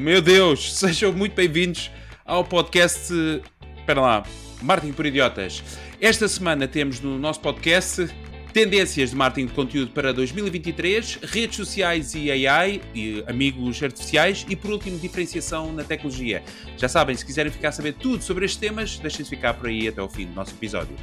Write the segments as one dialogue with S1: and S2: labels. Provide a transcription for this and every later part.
S1: Meu Deus, sejam muito bem-vindos ao podcast. Espera lá, Marketing por Idiotas. Esta semana temos no nosso podcast tendências de marketing de conteúdo para 2023, redes sociais e AI, e amigos artificiais e, por último, diferenciação na tecnologia. Já sabem, se quiserem ficar a saber tudo sobre estes temas, deixem-se ficar por aí até ao fim do nosso episódio.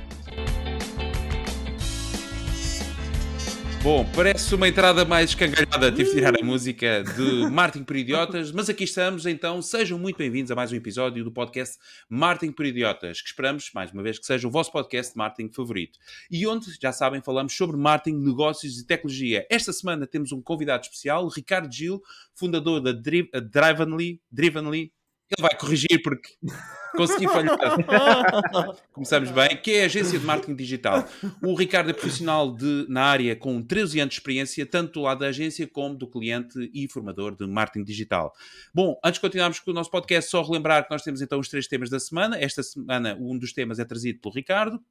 S1: Bom, parece uma entrada mais escangalhada. Tive de tirar a música de Martin por Idiotas, mas aqui estamos, então sejam muito bem-vindos a mais um episódio do podcast Martin por Idiotas, que esperamos, mais uma vez, que seja o vosso podcast de marketing favorito. E onde, já sabem, falamos sobre marketing, negócios e tecnologia. Esta semana temos um convidado especial, Ricardo Gil, fundador da Drivenly, Drivenly ele vai corrigir porque consegui falhar. Começamos bem. Que é a agência de marketing digital. O Ricardo é profissional de, na área com 13 anos de experiência, tanto do lado da agência como do cliente e formador de marketing digital. Bom, antes de continuarmos com o nosso podcast, só relembrar que nós temos então os três temas da semana. Esta semana, um dos temas é trazido pelo Ricardo.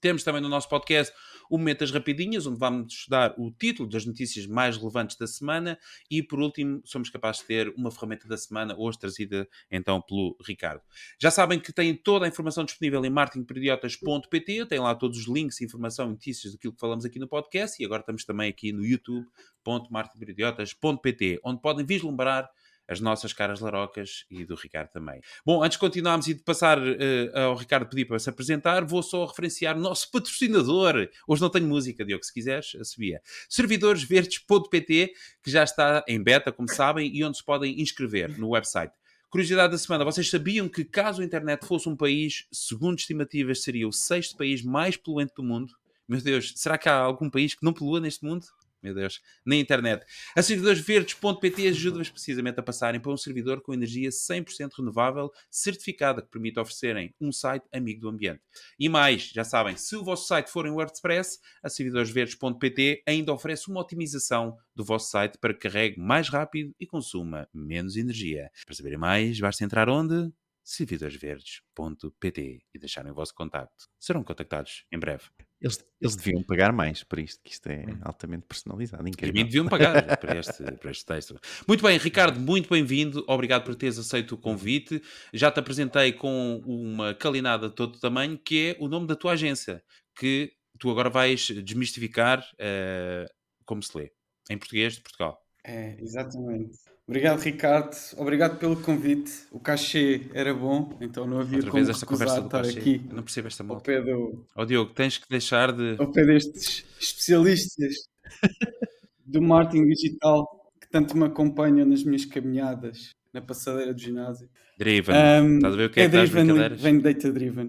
S1: Temos também no nosso podcast o Momento das Rapidinhas, onde vamos estudar o título das notícias mais relevantes da semana. E, por último, somos capazes de ter uma ferramenta da semana, hoje trazida então pelo Ricardo. Já sabem que têm toda a informação disponível em marketingperidiotas.pt, tem lá todos os links, informação e notícias daquilo que falamos aqui no podcast. E agora estamos também aqui no youtube.marketingperidiotas.pt, onde podem vislumbrar as nossas caras larocas e do Ricardo também. Bom, antes de continuarmos e de passar uh, ao Ricardo pedir para se apresentar, vou só referenciar o nosso patrocinador. Hoje não tenho música, Diogo, se quiseres, subia. Servidoresverdes.pt, que já está em beta, como sabem, e onde se podem inscrever no website. Curiosidade da semana, vocês sabiam que caso a internet fosse um país, segundo estimativas, seria o sexto país mais poluente do mundo? Meu Deus, será que há algum país que não polua neste mundo? Meu Deus, na internet. A servidoresverdes.pt ajuda-vos precisamente a passarem para um servidor com energia 100% renovável, certificada, que permite oferecerem um site amigo do ambiente. E mais, já sabem, se o vosso site for em WordPress, a servidoresverdes.pt ainda oferece uma otimização do vosso site para que carregue mais rápido e consuma menos energia. Para saberem mais, basta entrar onde? servidoresverdes.pt e deixarem o vosso contacto. Serão contactados em breve.
S2: Eles, eles deviam pagar mais por isto, que isto é hum. altamente personalizado.
S1: Incrível. Mim deviam pagar para este, para este texto. Muito bem, Ricardo, muito bem-vindo. Obrigado por teres aceito o convite. Já te apresentei com uma calinada de todo tamanho, que é o nome da tua agência, que tu agora vais desmistificar uh, como se lê, em português de Portugal.
S3: É, exatamente. Obrigado, Ricardo. Obrigado pelo convite. O cachê era bom, então não havia Outra como vez esta conversa estar cachê. aqui.
S1: Eu não percebo esta moto.
S3: Ao pé do...
S1: Oh, Diogo, tens que deixar de...
S3: Ao pé destes especialistas do marketing digital que tanto me acompanham nas minhas caminhadas na passadeira do ginásio.
S1: Driven. Um, Estás a ver o que é, é que driven,
S3: Vem de Data Driven.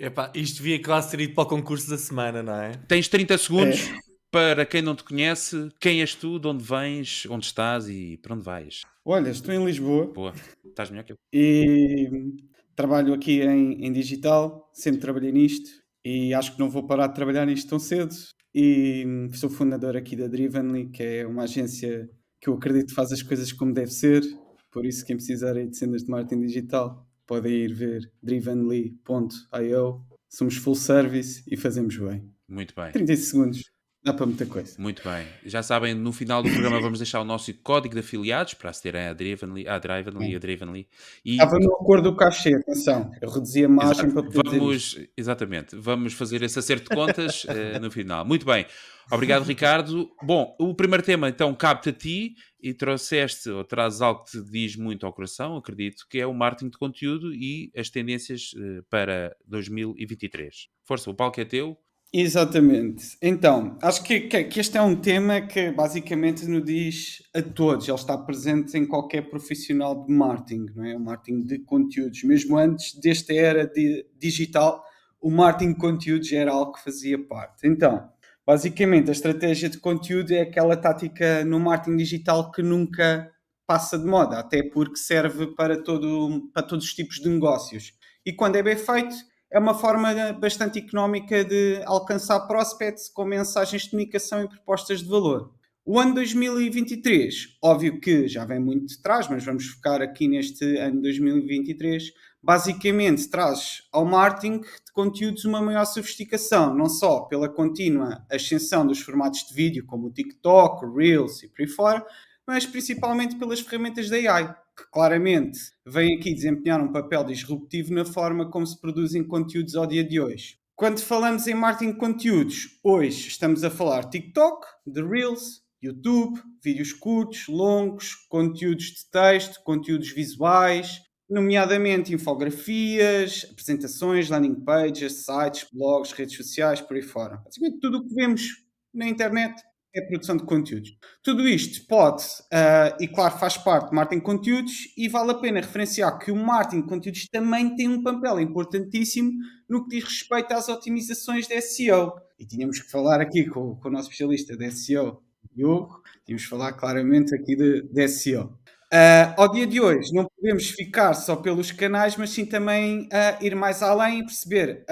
S4: Epá, isto via quase ter ido para o concurso da semana, não é?
S1: Tens 30 segundos. É para quem não te conhece, quem és tu, de onde vens, onde estás e para onde vais?
S3: Olha, estou em Lisboa.
S1: Boa, estás melhor que eu.
S3: E trabalho aqui em, em digital, sempre trabalhei nisto e acho que não vou parar de trabalhar nisto tão cedo. E sou fundador aqui da Drivenly, que é uma agência que eu acredito faz as coisas como deve ser. Por isso, quem precisar de cenas de marketing digital, podem ir ver drivenly.io. Somos full service e fazemos bem.
S1: Muito bem.
S3: 30 segundos. Dá para muita coisa.
S1: Muito bem. Já sabem, no final do programa vamos deixar o nosso código de afiliados para acederem à Drivenly, à Drivenly, a Drivenly.
S3: E... Estava no acordo do cachê, atenção. Eu reduzi a margem para
S1: poder vamos, Exatamente. Vamos fazer esse acerto de contas uh, no final. Muito bem. Obrigado, Ricardo. Bom, o primeiro tema então cabe-te a ti e trouxeste ou trazes algo que te diz muito ao coração, acredito, que é o marketing de conteúdo e as tendências uh, para 2023. Força, o palco é teu.
S3: Exatamente. Então, acho que, que, que, este é um tema que basicamente nos diz a todos. Ele está presente em qualquer profissional de marketing, não é? O marketing de conteúdos. Mesmo antes desta era de, digital, o marketing de conteúdos era algo que fazia parte. Então, basicamente, a estratégia de conteúdo é aquela tática no marketing digital que nunca passa de moda, até porque serve para, todo, para todos os tipos de negócios. E quando é bem feito é uma forma bastante económica de alcançar prospects com mensagens de comunicação e propostas de valor. O ano 2023, óbvio que já vem muito de trás, mas vamos focar aqui neste ano 2023, basicamente traz ao marketing de conteúdos uma maior sofisticação, não só pela contínua ascensão dos formatos de vídeo, como o TikTok, o Reels e por aí fora, mas principalmente pelas ferramentas da AI, que claramente vêm aqui desempenhar um papel disruptivo na forma como se produzem conteúdos ao dia de hoje. Quando falamos em marketing de conteúdos, hoje estamos a falar TikTok, de Reels, YouTube, vídeos curtos, longos, conteúdos de texto, conteúdos visuais, nomeadamente infografias, apresentações, landing pages, sites, blogs, redes sociais, por aí fora. Basicamente tudo o que vemos na internet é produção de conteúdos. Tudo isto pode, uh, e claro, faz parte de marketing de conteúdos, e vale a pena referenciar que o marketing de conteúdos também tem um papel importantíssimo no que diz respeito às otimizações de SEO. E tínhamos que falar aqui com, com o nosso especialista de SEO, Diogo, tínhamos que falar claramente aqui de, de SEO. Uh, ah, ao dia de hoje, não podemos ficar só pelos canais, mas sim também uh, ir mais além e perceber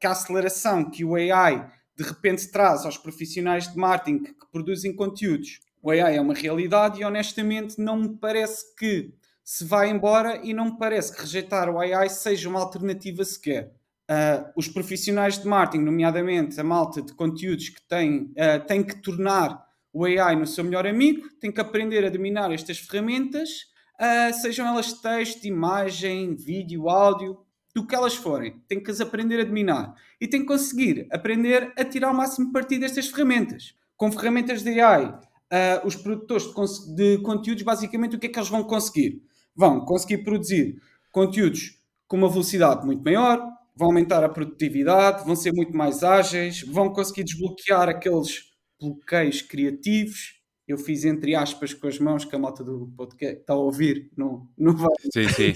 S3: que a aceleração que o AI de repente traz aos profissionais de marketing que produzem conteúdos. O AI é uma realidade e honestamente não me parece que se vai embora e não me parece que rejeitar o AI seja uma alternativa sequer. Uh, os profissionais de marketing, nomeadamente a malta de conteúdos que têm, uh, têm que tornar o AI no seu melhor amigo, têm que aprender a dominar estas ferramentas, uh, sejam elas texto, imagem, vídeo, áudio, do que elas forem. Tem que as aprender a dominar. E tem que conseguir aprender a tirar o máximo partido destas ferramentas. Com ferramentas de AI, uh, ah, os produtores de, de, conteúdos, basicamente, o que é que eles vão conseguir? Vão conseguir produzir conteúdos com uma velocidade muito maior, vão aumentar a produtividade, vão ser muito mais ágeis, vão conseguir desbloquear aqueles bloqueios criativos eu fiz entre aspas com as mãos que a malta do podcast está a ouvir, não, não vai.
S1: Sim, sim.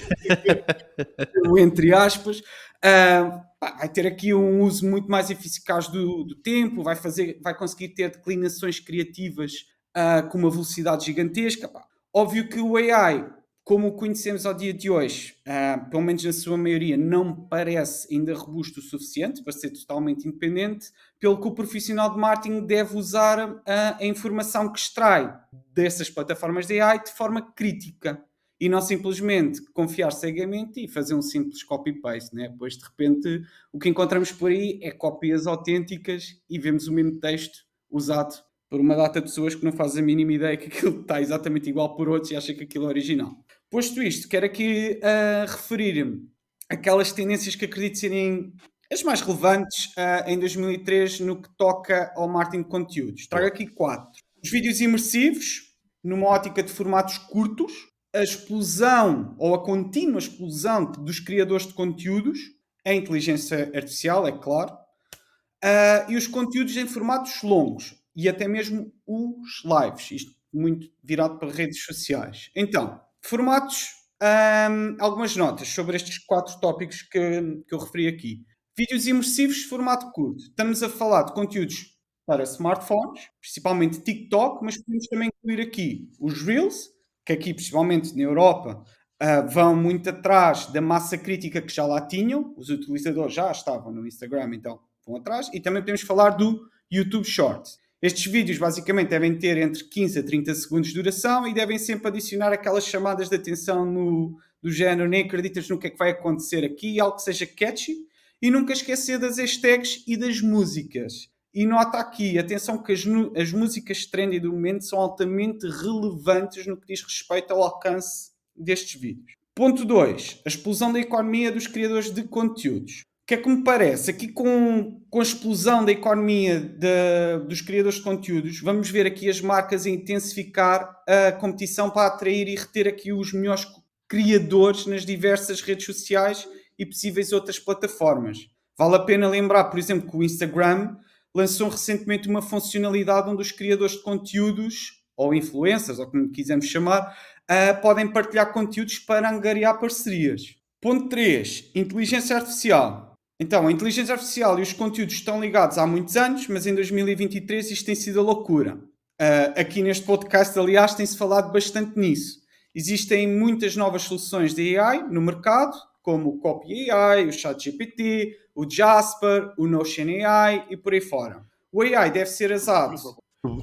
S3: entre aspas. Uh, vai ter aqui um uso muito mais eficaz do, do, tempo, vai, fazer, vai conseguir ter declinações criativas uh, com uma velocidade gigantesca. Pá. Óbvio que o AI como o conhecemos ao dia de hoje, uh, pelo menos na sua maioria, não parece ainda robusto o suficiente para ser totalmente independente, pelo que o profissional de marketing deve usar uh, a informação que extrai dessas plataformas de AI de forma crítica e não simplesmente confiar cegamente e fazer um simples copy-paste, né? pois de repente o que encontramos por aí é cópias autênticas e vemos o mesmo texto usado por uma data de pessoas que não fazem a mínima ideia que aquilo está exatamente igual por outros e acha que aquilo é original. Posto isto, quero aqui uh, referir aquelas tendências que acredito serem as mais relevantes uh, em 2003 no que toca ao marketing de conteúdos. Trago aqui quatro. Os vídeos imersivos, numa ótica de formatos curtos, a explosão ou a contínua explosão dos criadores de conteúdos, a inteligência artificial, é claro, uh, e os conteúdos em formatos longos, e até mesmo os lives, isto muito virado para redes sociais. Então, formatos, hum, algumas notas sobre estes quatro tópicos que, que eu referi aqui. Vídeos imersivos, formato curto. Estamos a falar de conteúdos para smartphones, principalmente TikTok, mas podemos também incluir aqui os Reels, que aqui, principalmente na Europa, uh, vão muito atrás da massa crítica que já lá tinham. Os utilizadores já estavam no Instagram, então vão atrás. E também podemos falar do YouTube Shorts. Estes vídeos basicamente devem ter entre 15 a 30 segundos de duração e devem sempre adicionar aquelas chamadas de atenção no, do género nem acreditas no que é que vai acontecer aqui, algo que seja catchy e nunca esquecer das hashtags e das músicas. E nota aqui, atenção que as, as músicas trendy do momento são altamente relevantes no que diz respeito ao alcance destes vídeos. Ponto 2. A explosão da economia dos criadores de conteúdos. Que é que me parece? Aqui com, com a explosão da economia de, dos criadores de conteúdos, vamos ver aqui as marcas a intensificar a competição para atrair e reter aqui os melhores criadores nas diversas redes sociais e possíveis outras plataformas. Vale a pena lembrar, por exemplo, que o Instagram lançou recentemente uma funcionalidade onde os criadores de conteúdos, ou influencers, ou como quisermos chamar, uh, podem partilhar conteúdos para angariar parcerias. Ponto 3. Inteligência artificial. Então, a inteligência artificial e os conteúdos estão ligados há muitos anos, mas em 2023 isto tem sido a loucura. Uh, aqui neste podcast, aliás, tem-se falado bastante nisso. Existem muitas novas soluções de AI no mercado, como o Copy AI, o ChatGPT, o Jasper, o Notion AI e por aí fora. O AI deve ser usado.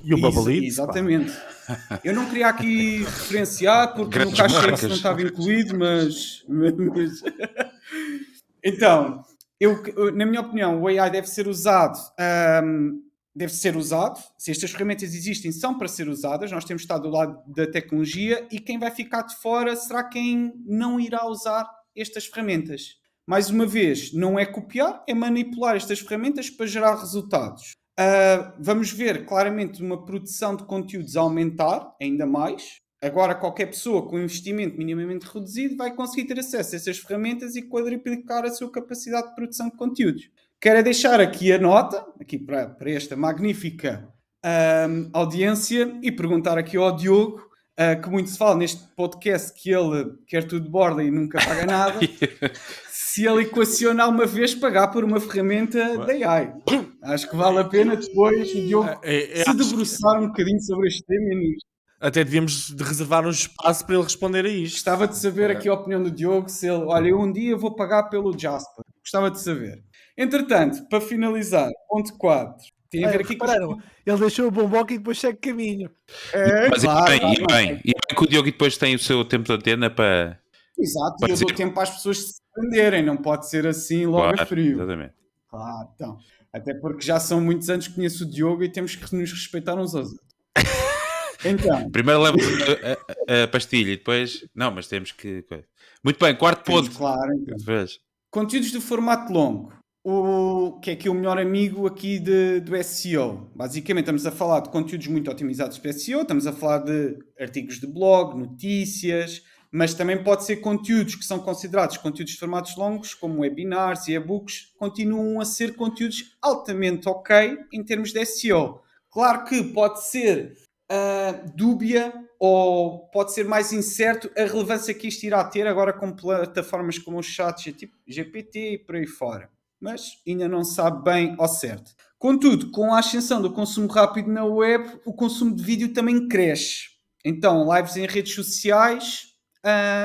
S2: E o Bubble
S3: Exatamente. Eu não queria aqui referenciar porque Grandes no caixa não estava incluído, mas... mas... então, eu, na minha opinião, o AI deve ser usado um, deve ser usado. Se estas ferramentas existem, são para ser usadas. Nós temos estado do lado da tecnologia e quem vai ficar de fora será quem não irá usar estas ferramentas. Mais uma vez, não é copiar, é manipular estas ferramentas para gerar resultados. Uh, vamos ver claramente uma produção de conteúdos aumentar ainda mais. Agora, qualquer pessoa com investimento minimamente reduzido vai conseguir ter acesso a essas ferramentas e quadriplicar a sua capacidade de produção de conteúdos. Quero deixar aqui a nota, aqui para, para esta magnífica audiência, e perguntar aqui ao Diogo, uh, que muito se fala neste podcast que ele quer tudo de borda e nunca paga nada, se ele equaciona uma vez pagar por uma ferramenta da AI. Acho que vale a pena depois o Diogo é, é, se debruçar um bocadinho sobre este tema e nos
S4: até devíamos de reservar um espaço para ele responder a isto.
S3: Gostava de saber é. aqui a opinião do Diogo, se ele, olha, eu um dia vou pagar pelo Jasper. Gostava de saber. Entretanto, para finalizar, ponto 4.
S5: Tem a ver aqui com... Ele deixou o bomboca e depois segue caminho.
S1: É, Mas claro, e bem, e bem, e bem que o Diogo depois tem o seu tempo de antena para.
S3: Exato, para e eu dizer... dou tempo para as pessoas se prenderem, não pode ser assim logo claro, a frio.
S1: Exatamente.
S3: Claro, então. Até porque já são muitos anos que conheço o Diogo e temos que nos respeitar uns aos outros. Então.
S1: Primeiro leva a, a, a, pastilha e depois. Não, mas temos que. Muito bem, quarto ponto.
S3: Claro, então. Conteúdos de formato longo o que é que é o melhor amigo aqui de, do SEO. Basicamente, estamos a falar de conteúdos muito otimizados para SEO, estamos a falar de artigos de blog, notícias, mas também pode ser conteúdos que são considerados conteúdos de formatos longos, como webinars e e-books, continuam a ser conteúdos altamente ok em termos de SEO. Claro que pode ser uh, dúbia ou pode ser mais incerto a relevância que isto irá ter agora com plataformas como o chat GPT e por aí fora mas ainda não sabe bem ao certo. Contudo, com a ascensão do consumo rápido na web, o consumo de vídeo também cresce. Então, lives em redes sociais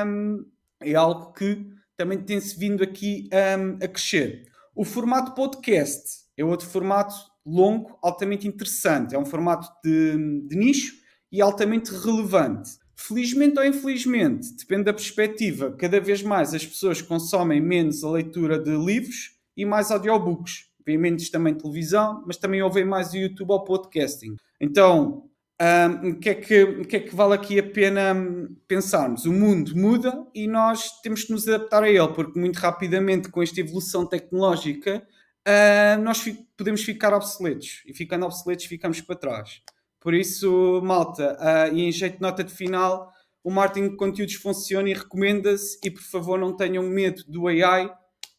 S3: um, é algo que também tem-se vindo aqui um, a crescer. O formato podcast é outro formato longo, altamente interessante. É um formato de, de nicho e altamente relevante. Felizmente ou infelizmente, depende da perspectiva, cada vez mais as pessoas consomem menos a leitura de livros e mais audiobooks. Vêem menos também televisão, mas também ouvem mais o YouTube ou podcasting. Então, um, o, que é que, que é que vale aqui a pena hum, pensarmos? O mundo muda e nós temos que nos adaptar a ele, porque muito rapidamente, com esta evolução tecnológica, uh, nós fi podemos ficar obsoletos. E ficando obsoletos, ficamos para trás. Por isso, malta, uh, e em jeito de nota de final, o marketing de conteúdos funciona e recomenda-se. E por favor, não tenham medo do AI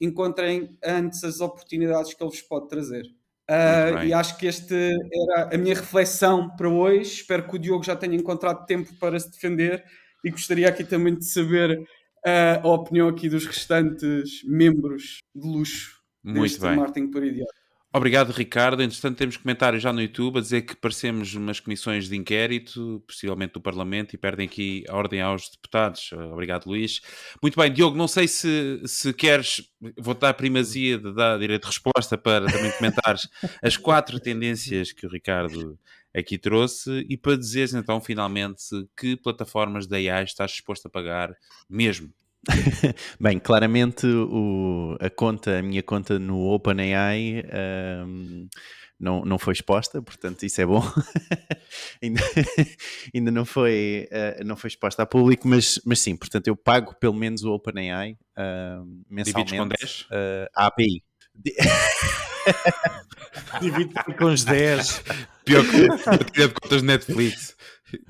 S3: encontrem antes as oportunidades que ele vos pode trazer. Uh, e acho que este era a minha reflexão para hoje. Espero que o Diogo já tenha encontrado tempo para se defender e gostaria aqui também de saber uh, a opinião aqui dos restantes membros de luxo
S1: Muito deste bem. Obrigado, Ricardo. Entretanto, temos comentários já no YouTube a dizer que parecemos umas comissões de inquérito, possivelmente do Parlamento, e perdem aqui a ordem aos deputados. Obrigado, Luís. Muito bem, Diogo, não sei se, se queres, vou dar a primazia de dar direito de resposta para também comentares as quatro tendências que o Ricardo aqui trouxe e para dizeres então finalmente que plataformas da AI estás disposto a pagar mesmo.
S2: Bem, claramente o, a conta, a minha conta no OpenAI um, não, não foi exposta, portanto isso é bom. ainda, ainda não, foi, uh, não foi exposta a público, mas, mas sim, portanto eu pago pelo menos o OpenAI uh, mensalmente
S1: com 10?
S2: Uh, a API.
S5: Divide com os 10.
S1: Pior que eu de contas Netflix.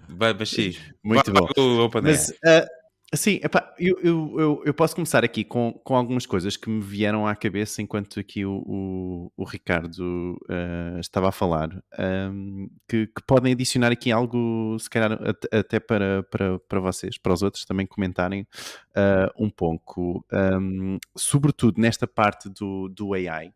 S1: Vai, mas sim.
S2: Muito Vai, bom. Mas, uh, Sim, epá, eu, eu, eu, eu, posso começar aqui com, com algumas coisas que me vieram à cabeça enquanto aqui o, o, o Ricardo uh, estava a falar, um, que, que, podem adicionar aqui algo, se calhar até para, para, para vocês, para os outros também comentarem uh, um pouco, um, sobretudo nesta parte do, do AI.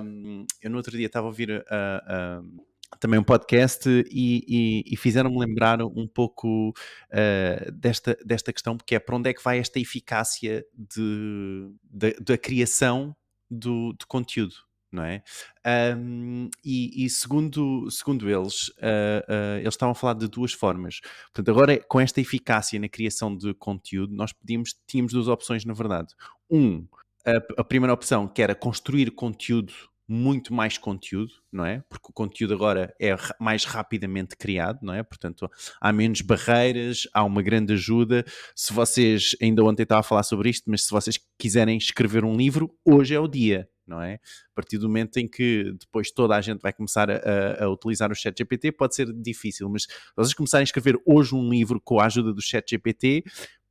S2: Um, eu no outro dia estava a ouvir a. Uh, também um podcast e, e, e fizeram-me lembrar um pouco uh, desta, desta questão, porque é para onde é que vai esta eficácia de, de da criação do, de conteúdo, não é? Um, e, e, segundo, segundo eles, uh, uh, eles estavam a falar de duas formas. Portanto, agora com esta eficácia na criação de conteúdo, nós tínhamos duas opções, na verdade. Um, a, a primeira opção, que era construir conteúdo muito mais conteúdo, não é? Porque o conteúdo agora é mais rapidamente criado, não é? Portanto, há menos barreiras, há uma grande ajuda. Se vocês, ainda ontem estava a falar sobre isto, mas se vocês quiserem escrever um livro, hoje é o dia, não é? A partir do momento em que depois toda a gente vai começar a, a, utilizar o chat GPT, pode ser difícil, mas se vocês começarem a escrever hoje um livro com a ajuda do chat GPT,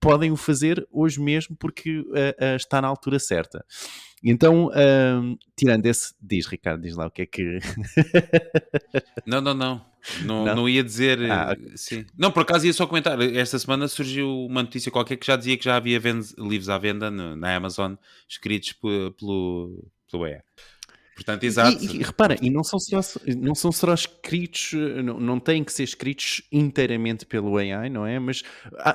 S2: podem o fazer hoje mesmo porque uh, uh, está na altura certa. Então, uh, tirando esse, diz Ricardo, diz lá o que é que.
S1: não, não, não. Não, não? ia dizer. Ah, okay. sim. Não, por acaso ia só comentar. Esta semana surgiu uma notícia qualquer que já dizia que já havia livros à venda no, na Amazon escritos pelo, pelo EA. Portanto, exato.
S2: E, e, repara, e não são só, não são só escritos, não, não têm que ser escritos inteiramente pelo AI, não é? Mas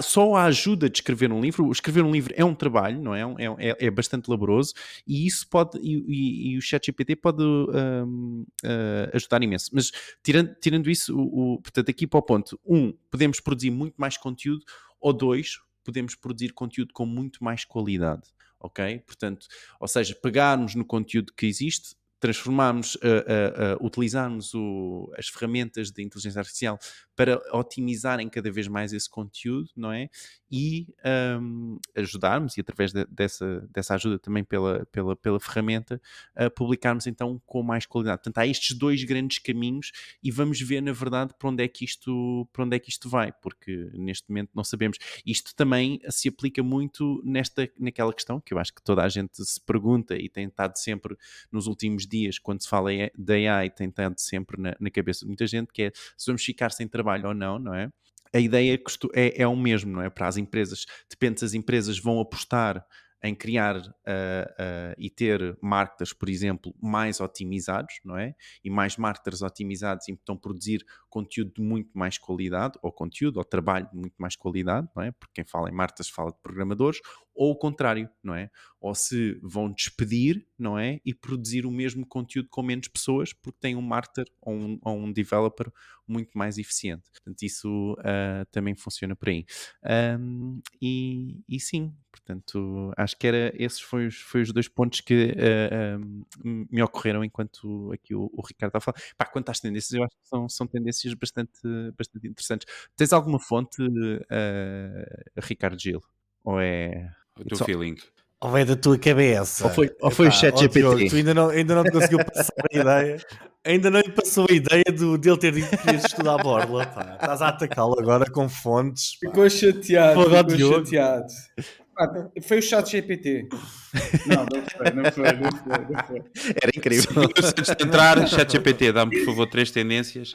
S2: só a ajuda de escrever um livro, escrever um livro é um trabalho, não é? É, é, é bastante laboroso e isso pode, e, e, o ChatGPT pode um, uh, ajudar imenso. Mas tirando, tirando isso, o, o, portanto, aqui para o ponto, um, podemos produzir muito mais conteúdo, ou dois, podemos produzir conteúdo com muito mais qualidade ok? Portanto, ou seja, pegarmos no conteúdo que existe, transformarmos, uh, uh, uh, utilizarmos o, as ferramentas de inteligência artificial para otimizarem cada vez mais esse conteúdo, não é? E um, ajudarmos, e através de, dessa, dessa ajuda também pela, pela, pela ferramenta, a publicarmos então com mais qualidade. Portanto, há estes dois grandes caminhos e vamos ver, na verdade, para onde é que isto, para onde é que isto vai, porque neste momento não sabemos. Isto também se aplica muito nesta, naquela questão que eu acho que toda a gente se pergunta e tem estado sempre nos últimos dias, quando se fala da AI, tem estado sempre na, na cabeça de muita gente, que é se vamos ficar sem trabalho ou não, não é? A ideia é, é o mesmo, não é? Para as empresas, depende se as empresas vão apostar em criar uh, uh, e ter marketers, por exemplo, mais otimizados, não é? E mais marketers otimizados então produzir conteúdo de muito mais qualidade, ou conteúdo, ou trabalho de muito mais qualidade, não é? Porque quem fala em marketers fala de programadores, ou o contrário, não é? Ou se vão despedir, não é? E produzir o mesmo conteúdo com menos pessoas, porque tem um marketer ou um, ou um developer muito mais eficiente. Portanto, isso uh, também funciona por aí. Um, e, e, sim, portanto, acho que era, esses foram os, foi os dois pontos que uh, me ocorreram enquanto aqui o, o Ricardo está a falar. Pá, quanto às tendências, eu acho que são, são tendências bastante, bastante interessantes. Tens alguma fonte, uh, Ricardo Gil? Ou é.
S1: O teu feeling.
S4: Ou é da tua cabeça?
S2: Ou foi, ou foi Epá, o chat GPT?
S4: tu ainda não, ainda não te conseguiu passar a ideia. Ainda não lhe passou a ideia do, dele ter dito que querias estudar a borla. Pá. Estás a atacá-lo agora com fontes.
S3: Pá. Ficou chateado. ficou chateado. Ah, foi o chat GPT. Não, não foi, não foi, não foi, não foi.
S2: Era incrível.
S1: Antes de entrar, chat GPT, dá-me por favor três tendências.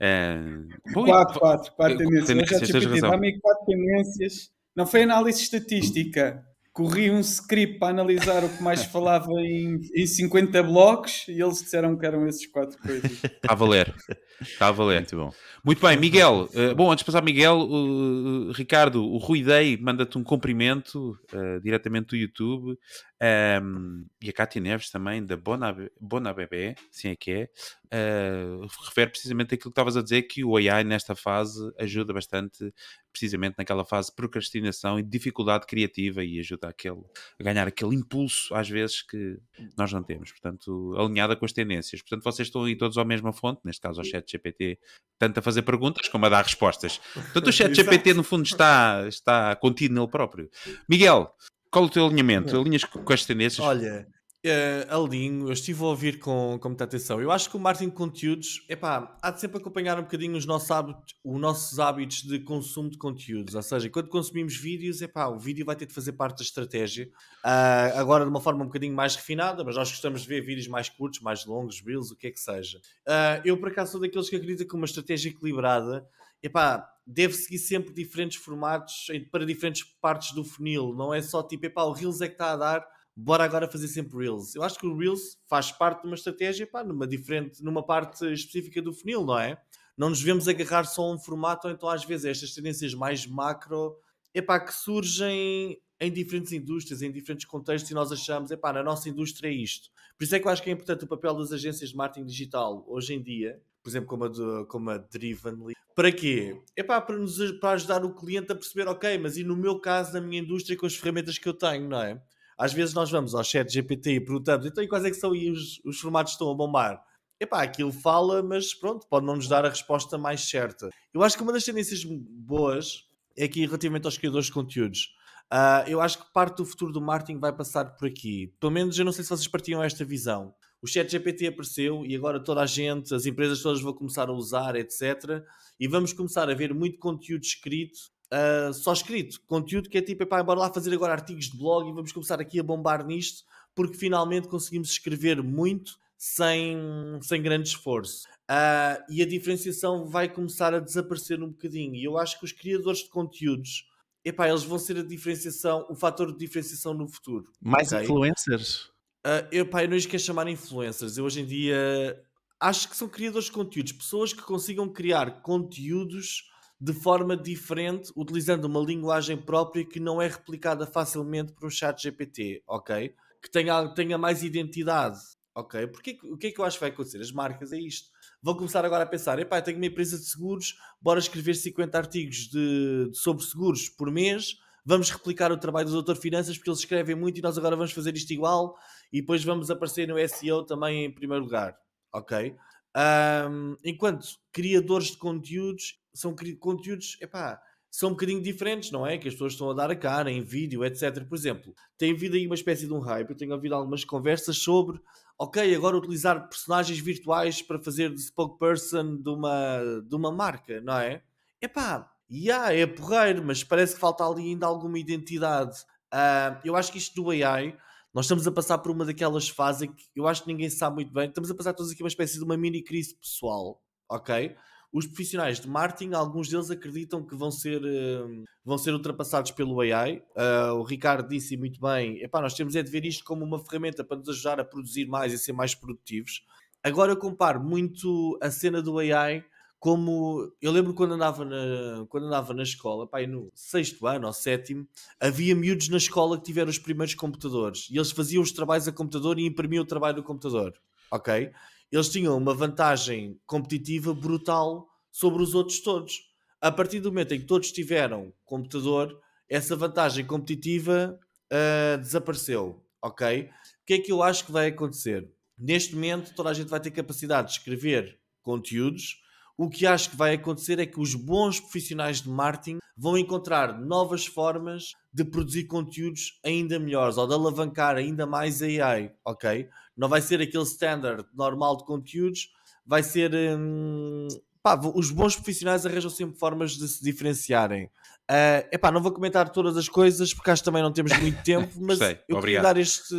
S1: Uh,
S3: quatro, quatro, quatro tendências. tendências dá-me quatro tendências. Não foi análise estatística corri um script para analisar o que mais falava em, em 50 blocos e eles disseram que eram esses quatro coisas.
S1: Está a valer. Está a valer. Muito bom. Muito bem, Miguel. Uh, bom, antes de passar, Miguel, uh, Ricardo, o Rui Day manda-te um cumprimento uh, diretamente do YouTube. Um, e a Cátia Neves também, da Bona, Bona Bebé, sim é que é, uh, refere precisamente aquilo que estavas a dizer, que o AI nesta fase ajuda bastante, precisamente naquela fase de procrastinação e dificuldade criativa e ajuda aquele, a ganhar aquele impulso, às vezes, que nós não temos. Portanto, alinhada com as tendências. Portanto, vocês estão aí todos à mesma fonte, neste caso ao chat GPT, tanto a fazer perguntas como a dar respostas. Portanto, o chat GPT, no fundo, está, está contido nele próprio. Miguel, qual o teu alinhamento? Alinhas com as tendências?
S4: Olha, uh, alinho, eu estive a ouvir com, com muita atenção. Eu acho que o marketing de conteúdos, epá, há de sempre acompanhar um bocadinho os nossos hábitos, os nossos hábitos de consumo de conteúdos. Ou seja, quando consumimos vídeos, epá, o vídeo vai ter de fazer parte da estratégia. Uh, agora de uma forma um bocadinho mais refinada, mas nós gostamos de ver vídeos mais curtos, mais longos, reels, o que é que seja. Uh, eu, por acaso, sou daqueles que acreditam que uma estratégia equilibrada epá, deve seguir sempre diferentes formatos para diferentes partes do funil. Não é só tipo, epá, o Reels é que está a dar, bora agora fazer sempre Reels. Eu acho que o Reels faz parte de uma estratégia, epá, numa, diferente, numa parte específica do funil, não é? Não nos devemos agarrar só a um formato, ou então às vezes estas tendências mais macro, epá, que surgem em diferentes indústrias, em diferentes contextos, e nós achamos, epá, na nossa indústria é isto. Por isso é que eu acho que é importante o papel das agências de marketing digital hoje em dia, por exemplo, como a, como a Drivenly. Para quê? É para, nos, para ajudar o cliente a perceber, ok, mas e no meu caso, na minha indústria, com as ferramentas que eu tenho, não é? às vezes nós vamos ao chat GPT e perguntamos, então e quais é que são os, os formatos que estão a bombar? Epá, aquilo fala, mas pronto, pode não nos dar a resposta mais certa. Eu acho que uma das tendências boas é aqui relativamente aos criadores de conteúdos. Uh, eu acho que parte do futuro do marketing vai passar por aqui. Pelo menos eu não sei se vocês partiam esta visão. O chat GPT apareceu e agora toda a gente, as empresas todas vão começar a usar, etc. E vamos começar a ver muito conteúdo escrito, uh, só escrito. Conteúdo que é tipo, epá, bora lá fazer agora artigos de blog e vamos começar aqui a bombar nisto, porque finalmente conseguimos escrever muito sem, sem grande esforço. Uh, e a diferenciação vai começar a desaparecer um bocadinho. E eu acho que os criadores de conteúdos, epá, eles vão ser a diferenciação, o fator de diferenciação no futuro.
S2: Mais okay? influencers?
S4: Uh, epá, eu não os quero chamar influencers. Eu hoje em dia acho que são criadores de conteúdos, pessoas que consigam criar conteúdos de forma diferente, utilizando uma linguagem própria que não é replicada facilmente por um chat GPT, ok? Que tenha, tenha mais identidade ok? Porque o que é que eu acho que vai acontecer? As marcas é isto. Vão começar agora a pensar: epá, tenho uma empresa de seguros, bora escrever 50 artigos de, de, sobre seguros por mês, vamos replicar o trabalho do Doutor Finanças porque eles escrevem muito e nós agora vamos fazer isto igual e depois vamos aparecer no SEO também em primeiro lugar, ok? Um, enquanto criadores de conteúdos são conteúdos, epá, são um bocadinho diferentes, não é? Que as pessoas estão a dar a cara em vídeo, etc. Por exemplo, tem havido aí uma espécie de um hype. Eu tenho ouvido algumas conversas sobre, ok, agora utilizar personagens virtuais para fazer de spokesperson de uma, de uma marca, não é? Epá, yeah, é porreiro, mas parece que falta ali ainda alguma identidade. Uh, eu acho que isto do AI, nós estamos a passar por uma daquelas fases que eu acho que ninguém sabe muito bem. Estamos a passar todos aqui uma espécie de uma mini crise pessoal, ok? os profissionais de marketing, alguns deles acreditam que vão ser, uh, vão ser ultrapassados pelo AI. Uh, eh, o Ricardo disse muito bem: epá, nós temos é de ver isto como uma ferramenta para nos ajudar a produzir mais e ser mais produtivos. Agora eu comparo muito a cena do AI como eu lembro quando andava na, quando andava na escola, pai, no sexto ano ou sétimo, havia miúdos na escola que tiveram os primeiros computadores e eles faziam os trabalhos a computador e imprimiam o trabalho do computador, ok? eles tinham uma vantagem competitiva brutal sobre os outros todos. A partir do momento em que todos tiveram computador, essa vantagem competitiva uh, desapareceu. Ok? O que é que eu acho que vai acontecer? Neste momento, toda a gente vai ter capacidade de escrever conteúdos. O que acho que vai acontecer é que os bons profissionais de marketing vão encontrar novas formas de produzir conteúdos ainda melhores ou de alavancar ainda mais a AI, ok? Não vai ser aquele standard normal de conteúdos, vai ser. Hum, pá, os bons profissionais arranjam sempre formas de se diferenciarem. Uh, epá, não vou comentar todas as coisas porque acho que também não temos muito tempo, mas eu Obrigado. queria dar este.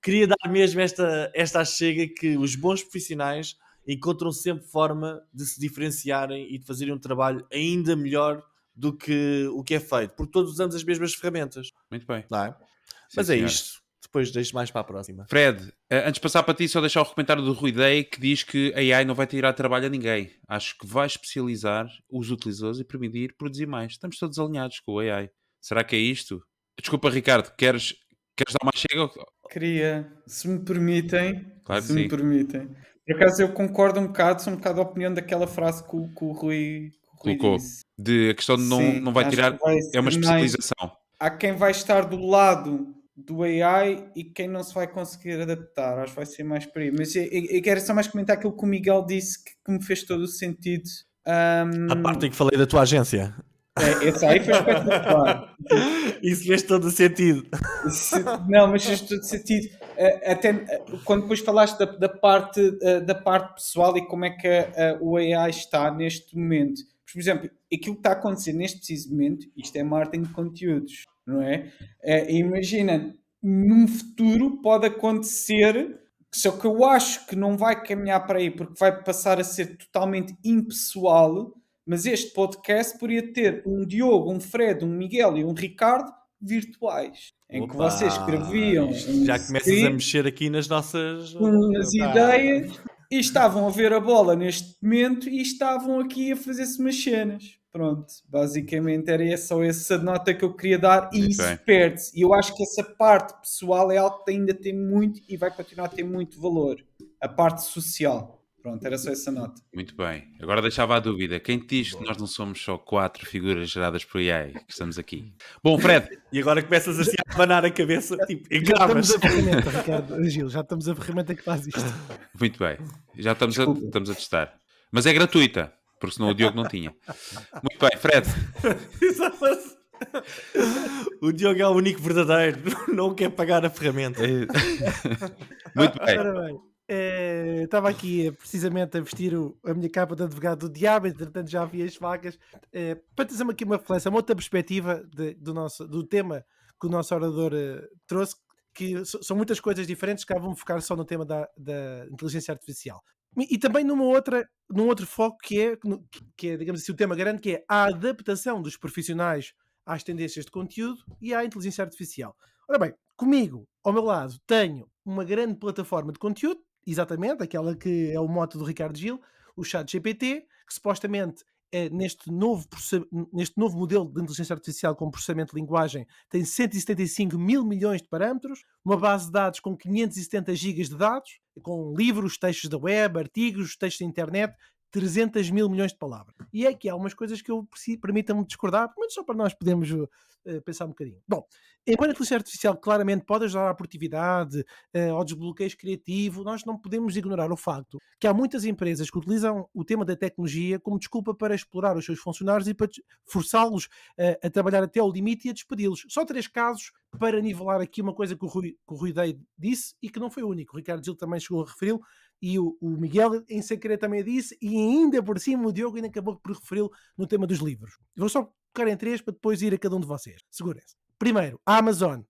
S4: Queria dar mesmo esta, esta chega que os bons profissionais encontram sempre forma de se diferenciarem e de fazerem um trabalho ainda melhor do que o que é feito, porque todos usamos as mesmas ferramentas.
S1: Muito bem.
S4: Não é? Sim, Mas é isto. Depois deixo mais para a próxima.
S1: Fred, eh, antes de passar para ti, só deixar o comentário do Rui Day que diz que a AI não vai tirar trabalho a ninguém. Acho que vai especializar os utilizadores e permitir produzir mais. Estamos todos alinhados com o AI. Será que é isto? Desculpa, Ricardo, queres, queres dar mais chega?
S3: Queria, se me permitem.
S1: Claro
S3: se
S1: me
S3: sim. permitem. Por acaso eu concordo um bocado, sou um bocado a opinião daquela frase que o, que o Rui,
S1: colocou. De a questão de não, Sim, não vai tirar, vai é uma especialização. Mais,
S3: há quem vai estar do lado do AI e quem não se vai conseguir adaptar. Acho que vai ser mais por aí. Mas eu, eu quero só mais comentar aquilo que o Miguel disse que, que me fez todo o sentido. Um...
S4: A parte em que falei da tua agência.
S3: É, esse aí foi espetacular.
S4: Isso fez todo o sentido.
S3: Não, mas fez todo o sentido. Eh, até eh, quando depois falaste da, da parte, eh, da parte pessoal e como é que o AI está neste momento por exemplo, aquilo que está a acontecer neste preciso momento, isto é marketing de conteúdos, não é? é imagina, num futuro pode acontecer, só que eu acho que não vai caminhar para aí, porque vai passar a ser totalmente impessoal, mas este podcast poderia ter um Diogo, um Fred, um Miguel e um Ricardo virtuais, em Opa, que vocês escreviam.
S4: Já começas a mexer aqui nas nossas
S3: nas ideias e estavam a ver a bola neste momento e estavam aqui a fazer-se umas cenas. Pronto, basicamente era só essa nota que eu queria dar e isso perde-se. E eu acho que essa parte pessoal é algo que ainda tem muito e vai continuar a ter muito valor. A parte social. Pronto, era só essa nota.
S1: Muito bem. Agora deixava a dúvida. Quem te diz que nós não somos só quatro figuras geradas por AI que estamos aqui? Bom, Fred.
S4: e agora começas assim a abanar a cabeça, tipo,
S5: Já estamos a ferramenta, Ricardo Gil, já estamos a ferramenta que faz isto.
S1: Muito bem. Já estamos a, estamos a testar. Mas é gratuita, porque senão o Diogo não tinha. Muito bem, Fred.
S4: o Diogo é o único verdadeiro, não quer pagar a ferramenta.
S1: Muito bem.
S5: Bem. É, estava aqui precisamente a vestir o, a minha capa de advogado do diabo, entretanto já vi as vagas, é, para trazer-me aqui uma reflexão, uma outra perspectiva de, do, nosso, do tema que o nosso orador uh, trouxe, que são muitas coisas diferentes, que vamos focar só no tema da, da inteligência artificial. E, e, também numa outra, num outro foco que é, que é, digamos assim, o tema grande, que é a adaptação dos profissionais às tendências de conteúdo e à inteligência artificial. Ora bem, comigo, ao meu lado, tenho uma grande plataforma de conteúdo, exatamente, aquela que é o moto do Ricardo Gil, o chat GPT, que supostamente é, neste, novo, neste novo modelo de inteligência artificial com processamento de linguagem tem 175 mil milhões de parâmetros, uma base de dados com 570 gigas de dados, com livros, textos da web, artigos, textos da internet, 300 mil milhões de palavras. E é que há algumas coisas que eu permitam-me discordar, pelo menos só para nós podermos uh, pensar um bocadinho. Bom, enquanto a inteligência artificial claramente pode ajudar à produtividade, uh, ao desbloqueio criativo, nós não podemos ignorar o facto que há muitas empresas que utilizam o tema da tecnologia como desculpa para explorar os seus funcionários e para forçá-los uh, a trabalhar até ao limite e a despedi-los. Só três casos para nivelar aqui uma coisa que o Rui, que o Rui disse e que não foi o único. O Ricardo Gil também chegou a referi-lo, e o, o, Miguel em secreto também disse, e ainda por cima o Diogo ainda acabou por referi-lo no tema dos livros. Vou só tocar em três para depois ir a cada um de vocês. Segurem-se. Primeiro, a Amazon.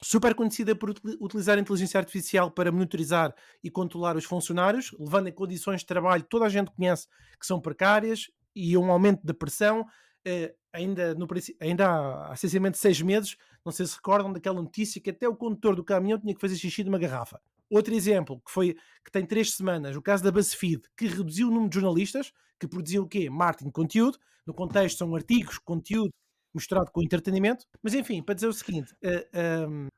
S5: Super conhecida por utilizar a inteligência artificial para monitorizar e controlar os funcionários, levando em condições de trabalho toda a gente conhece que são precárias e um aumento da pressão. Uh, ainda, no, ainda há, há essencialmente seis meses, não sei se recordam daquela notícia que até o condutor do caminhão tinha que fazer xixi de uma garrafa. Outro exemplo, que foi que tem três semanas, o caso da BuzzFeed, que reduziu o número de jornalistas que produziam o quê? Marketing conteúdo. No contexto são artigos, conteúdo misturado com entretenimento. Mas enfim, para dizer o seguinte, uh, eh, um, ehm,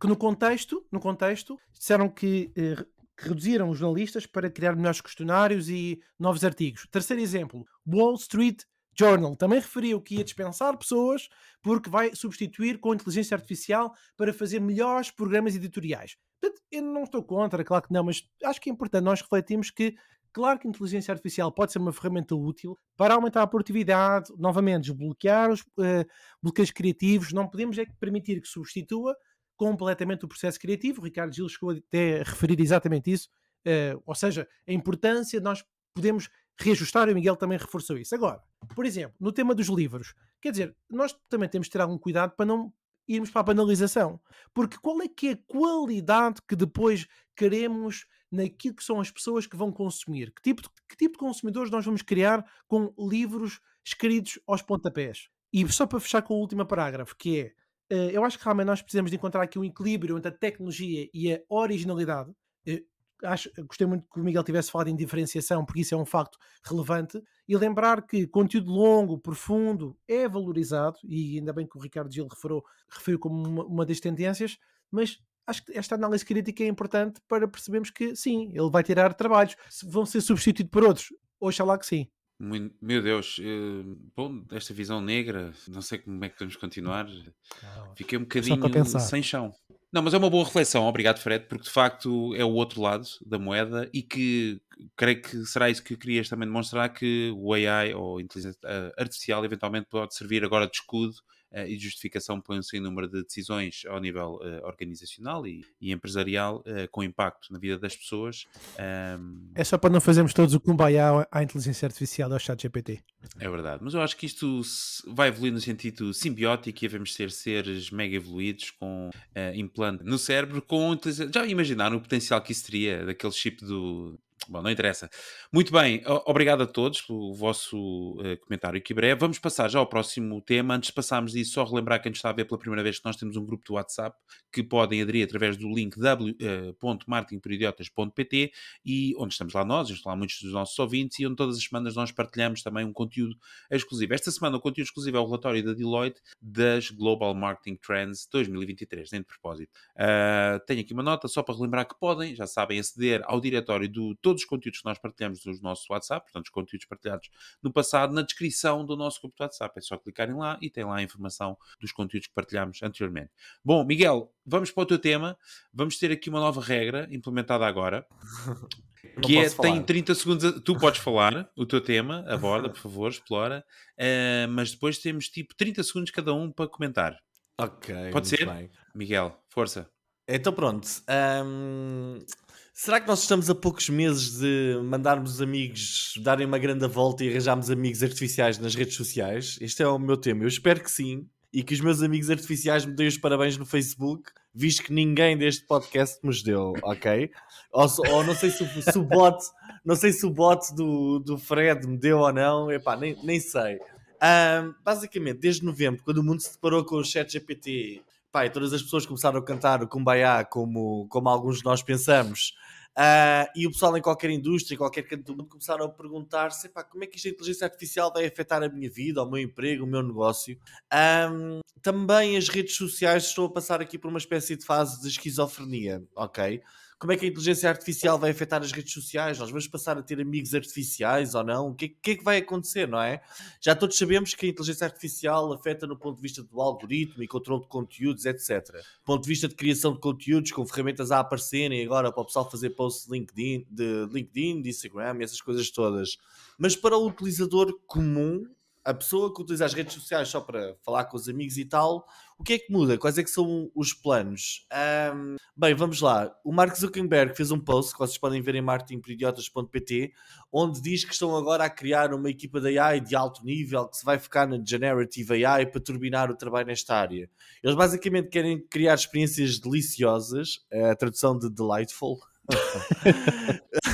S5: que no contexto, no contexto, disseram que, uh, que reduziram os jornalistas para criar melhores questionários e novos artigos. Terceiro exemplo, Wall Street Journal também referiu que ia dispensar pessoas porque vai substituir com inteligência artificial para fazer melhores programas editoriais. Portanto, eu não estou contra, claro que não, mas acho que é importante nós refletirmos que, claro que a inteligência artificial pode ser uma ferramenta útil para aumentar a produtividade, novamente, desbloquear os uh, bloqueios criativos, não podemos é permitir que substitua completamente o processo criativo. O Ricardo Gil chegou até a referir exatamente isso, uh, ou seja, a importância de nós podemos reajustar, e o Miguel também reforçou isso. Agora, por exemplo, no tema dos livros, quer dizer, nós também temos de ter algum cuidado para não irmos para a banalização. Porque qual é que é a qualidade que depois queremos naquilo que são as pessoas que vão consumir? Que tipo de, que tipo de consumidores nós vamos criar com livros escritos aos pontapés? E só para fechar com o último parágrafo, que é, eh, eu acho que realmente nós precisamos de encontrar aqui um equilíbrio entre a tecnologia e a originalidade. Eh, acho, gostei muito que o Miguel tivesse falado em diferenciação, porque isso é um facto relevante, e lembrar que conteúdo longo, profundo, é valorizado, e ainda bem que o Ricardo Gil referiu, referiu como uma, uma das tendências, mas acho que esta análise crítica é importante para percebermos que sim, ele vai tirar trabalhos, vão ser substituídos por outros, oxalá que sim.
S1: Meu Deus, uh, bom, esta visão negra, não sei como é que podemos continuar. Fiquei um bocadinho sem chão. Não, mas é uma boa reflexão, obrigado Fred, porque de facto é o outro lado da moeda e que creio que será isso que querias também demonstrar que o AI ou inteligência eh, artificial eventualmente pode servir agora de escudo e de justificação põe-se em número de decisões ao nível uh, organizacional e, e empresarial uh, com impacto na vida das pessoas. Um...
S5: É só para não fazermos todos o kumbaya à inteligência artificial ao chat GPT.
S1: É verdade, mas eu acho que isto vai evoluir no sentido simbiótico e devemos ser seres mega evoluídos com implante no cérebro com já imaginaram o potencial que isso teria daquele chip do Bom, não interessa. Muito bem, obrigado a todos pelo vosso uh, comentário aqui breve. Vamos passar já ao próximo tema. Antes de passarmos disso, só relembrar quem nos está a ver pela primeira vez que nós temos um grupo do WhatsApp que podem aderir através do link w.marketingperidiotas.pt e onde estamos lá nós, estão lá muitos dos nossos ouvintes e onde todas as semanas nós partilhamos também um conteúdo exclusivo. Esta semana o conteúdo exclusivo é o relatório da Deloitte das Global Marketing Trends 2023, nem de propósito. Uh, tenho aqui uma nota só para relembrar que podem, já sabem, aceder ao diretório do todos os conteúdos que nós partilhamos no nosso WhatsApp, portanto, os conteúdos partilhados no passado, na descrição do nosso grupo de WhatsApp. É só clicarem lá e tem lá a informação dos conteúdos que partilhamos anteriormente. Bom, Miguel, vamos para o teu tema. Vamos ter aqui uma nova regra implementada agora. que é, tem 30 segundos. A, tu podes falar o teu tema, aborda, por favor, explora. Uh, mas depois temos tipo 30 segundos cada um para comentar.
S4: Ok.
S1: Pode ser? Bem. Miguel, força.
S4: Então pronto. Um, será que nós estamos a poucos meses de mandarmos amigos darem uma grande volta e arranjarmos amigos artificiais nas redes sociais? Este é o meu tema. Eu espero que sim. E que os meus amigos artificiais me deem os parabéns no Facebook, visto que ninguém deste podcast nos deu, ok? Ou, ou não sei se o, se o bot, não sei se o bot do, do Fred me deu ou não, epá, nem, nem sei. Um, basicamente, desde novembro, quando o mundo se deparou com o chat Pá, todas as pessoas começaram a cantar o Kumbaya como, como alguns de nós pensamos. Uh, e o pessoal em qualquer indústria, em qualquer canto do mundo, começaram a perguntar-se como é que isto, a inteligência artificial vai afetar a minha vida, o meu emprego, o meu negócio. Um, também as redes sociais estão a passar aqui por uma espécie de fase de esquizofrenia, ok? Como é que a inteligência artificial vai afetar as redes sociais? Nós vamos passar a ter amigos artificiais ou não? O que, que é que vai acontecer, não é? Já todos sabemos que a inteligência artificial afeta no ponto de vista do algoritmo e controle de conteúdos, etc. Do ponto de vista de criação de conteúdos, com ferramentas a aparecerem agora para o pessoal fazer posts de LinkedIn, de LinkedIn, de Instagram essas coisas todas. Mas para o utilizador comum, a pessoa que utiliza as redes sociais só para falar com os amigos e tal, o que é que muda? Quais é que são os planos? Um, bem, vamos lá. O Mark Zuckerberg fez um post que vocês podem ver em marketingperidiotas.pt onde diz que estão agora a criar uma equipa de AI de alto nível que se vai ficar na Generative AI para turbinar o trabalho nesta área. Eles basicamente querem criar experiências deliciosas, a tradução de delightful.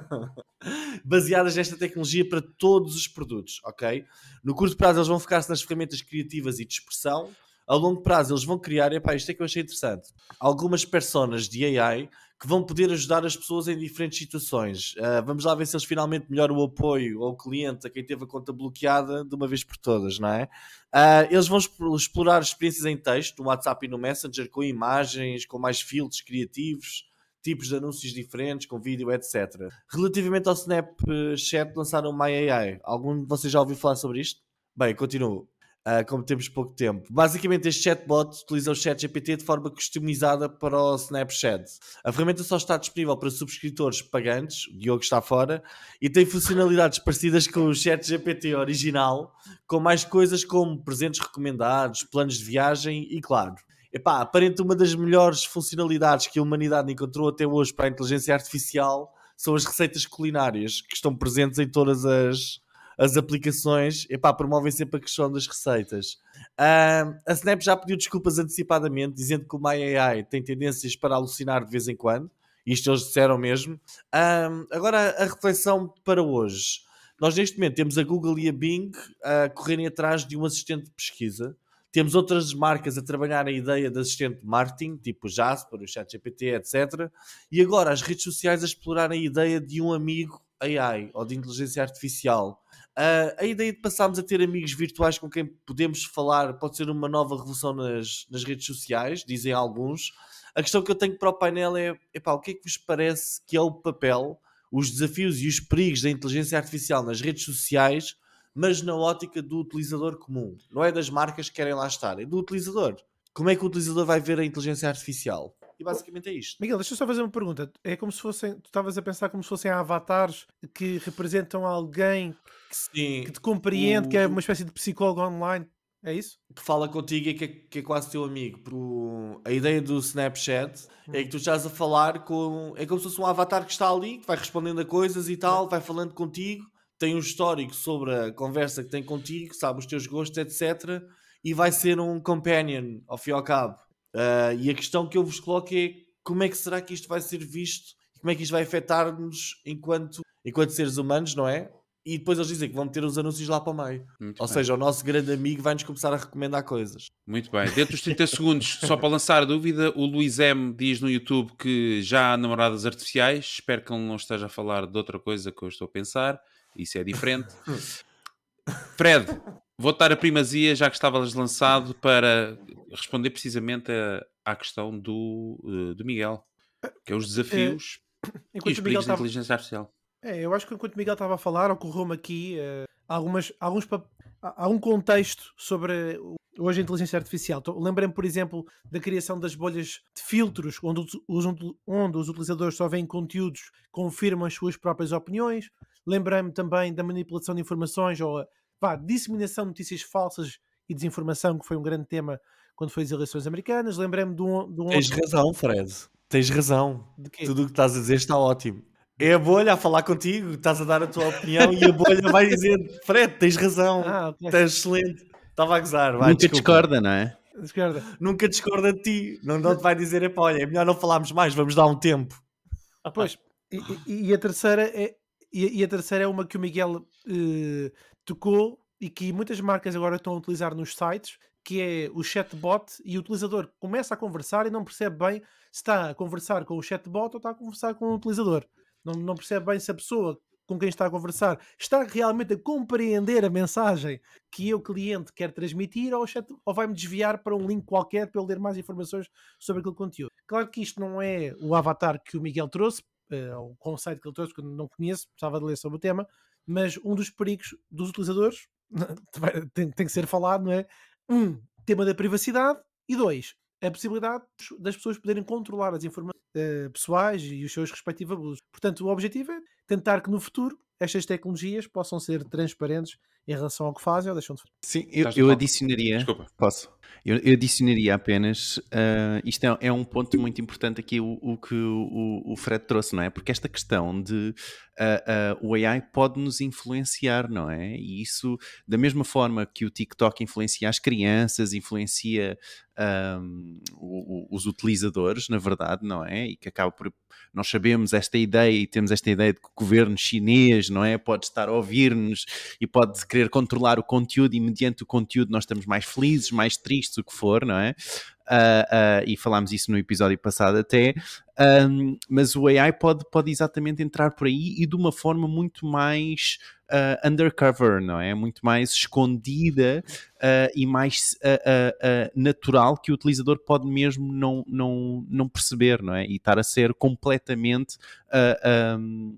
S4: baseadas nesta tecnologia para todos os produtos, ok? No curto prazo eles vão focar-se nas ferramentas criativas e de expressão, a longo prazo eles vão criar, epá, isto é que eu achei interessante, algumas personas de AI que vão poder ajudar as pessoas em diferentes situações. Uh, vamos lá ver se eles finalmente melhoram o apoio ao cliente, a quem teve a conta bloqueada, de uma vez por todas, não é? Uh, eles vão explorar experiências em texto, no WhatsApp e no Messenger, com imagens, com mais filtros criativos, tipos de anúncios diferentes, com vídeo, etc. Relativamente ao Snapchat, lançaram uma AI. Algum de vocês já ouviu falar sobre isto? Bem, continuo. Uh, como temos pouco tempo. Basicamente, este chatbot utiliza o chat GPT de forma customizada para o Snapchat. A ferramenta só está disponível para subscritores pagantes, o Diogo está fora, e tem funcionalidades parecidas com o chat GPT original, com mais coisas como presentes recomendados, planos de viagem e, claro, epá, aparente uma das melhores funcionalidades que a humanidade encontrou até hoje para a inteligência artificial são as receitas culinárias que estão presentes em todas as, as aplicações, epá, promovem sempre a questão das receitas. Uh, a Snap já pediu desculpas antecipadamente, dizendo que o MyAI tem tendências para alucinar de vez em quando. Isto eles disseram mesmo. Uh, agora a reflexão para hoje. Nós neste momento temos a Google e a Bing a correrem atrás de um assistente de pesquisa temos outras marcas a trabalhar a ideia de assistente marketing, tipo Jasper, o ChatGPT, etc. E agora as redes sociais a explorar a ideia de um amigo AI ou de inteligência artificial. Uh, a ideia de passarmos a ter amigos virtuais com quem podemos falar pode ser uma nova revolução nas, nas redes sociais, dizem alguns. A questão que eu tenho para o painel é: epá, o que é que vos parece que é o papel, os desafios e os perigos da inteligência artificial nas redes sociais mas na ótica do utilizador comum. Não é das marcas que querem lá estar, é do utilizador. Como é que o utilizador vai ver a inteligência artificial? E basicamente é isto.
S5: Miguel, deixa eu só fazer uma pergunta. É como se fossem, tu estavas a pensar como se fossem avatares que representam alguém
S4: Sim,
S5: que te compreende, o... que é uma espécie de psicólogo online. É isso?
S4: Que fala contigo e que é, que é quase teu amigo. Pro... A ideia do Snapchat hum. é que tu estás a falar com. É como se fosse um avatar que está ali, que vai respondendo a coisas e tal, vai falando contigo tem um histórico sobre a conversa que tem contigo, sabe os teus gostos, etc. E vai ser um companion, ao fim e ao cabo. Uh, e a questão que eu vos coloco é como é que será que isto vai ser visto e como é que isto vai afetar-nos enquanto, enquanto seres humanos, não é? E depois eles dizem que vão meter os anúncios lá para o meio. Muito Ou bem. seja, o nosso grande amigo vai-nos começar a recomendar coisas.
S1: Muito bem. Dentro dos 30 segundos, só para lançar a dúvida, o Luís M diz no YouTube que já há namoradas artificiais. Espero que ele não esteja a falar de outra coisa que eu estou a pensar. Isso é diferente. Fred, vou dar a primazia, já que estavas lançado, para responder precisamente a, à questão do, uh, do Miguel, que é os desafios enquanto e os Miguel tava... inteligência artificial.
S5: É, eu acho que enquanto o Miguel estava a falar, ocorreu-me aqui uh, algumas, alguns há um contexto sobre hoje a inteligência artificial. Então, lembrem-me, por exemplo, da criação das bolhas de filtros, onde os, onde os utilizadores só veem conteúdos que confirmam as suas próprias opiniões. Lembrei-me também da manipulação de informações ou a vá, disseminação de notícias falsas e desinformação, que foi um grande tema quando foi as eleições americanas. Lembrei-me de um, de um
S4: Tens
S5: outro...
S4: razão, Fred. Tens razão. Tudo o que estás a dizer está ótimo. É a bolha a falar contigo, estás a dar a tua opinião e a bolha vai dizer: Fred, tens razão, ah, okay. estás excelente. Estava a gozar, vai.
S2: Nunca desculpa. discorda, não é?
S5: Discorda.
S4: Nunca discorda de ti. Não, não te vai dizer: olha, é melhor não falarmos mais, vamos dar um tempo.
S5: Pois, e, e a terceira é. E, e, a terceira é uma que o Miguel uh, tocou e que muitas marcas agora estão a utilizar nos sites, que é o chatbot e o utilizador começa a conversar e não percebe bem se está a conversar com o chatbot ou está a conversar com o utilizador não, não percebe bem se a pessoa com quem está a conversar está realmente a compreender a mensagem que eu, cliente, quero transmitir ou, ou vai-me desviar para um link qualquer para eu ler mais informações sobre aquele conteúdo. Claro que isto não é o avatar que o Miguel trouxe, é, o conceito que ele trouxe, que eu não conheço, precisava de ler sobre o tema, mas um dos perigos dos utilizadores tem, tem que ser falado, não é? Um, tema da privacidade e dois, a possibilidade das pessoas poderem controlar as informações uh, pessoais e os seus respectivos abusos. Portanto, o objetivo é tentar que no futuro estas tecnologias possam ser transparentes em relação ao que fazem ou deixam de fazer.
S2: Sim, eu, eu adicionaria. Desculpa. Posso? Eu, eu adicionaria apenas. Uh, isto é, é, um ponto muito importante aqui, o, o que o, o, Fred trouxe, não é? Porque esta questão de uh, uh, o AI pode nos influenciar, não é? E isso, da mesma forma que o TikTok influencia as crianças, influencia um, os utilizadores, na verdade, não é? E que acaba por. Nós sabemos esta ideia e temos esta ideia de que o governo chinês, não é? Pode estar a ouvir-nos e pode querer controlar o conteúdo e, mediante o conteúdo, nós estamos mais felizes, mais tristes, o que for, não é? Uh, uh, e falámos isso no episódio passado até, um, mas o AI pode, pode exatamente entrar por aí e de uma forma muito mais uh, undercover, não é? Muito mais escondida e mais natural que o utilizador pode mesmo não, não, não perceber, não é? E estar a ser completamente um,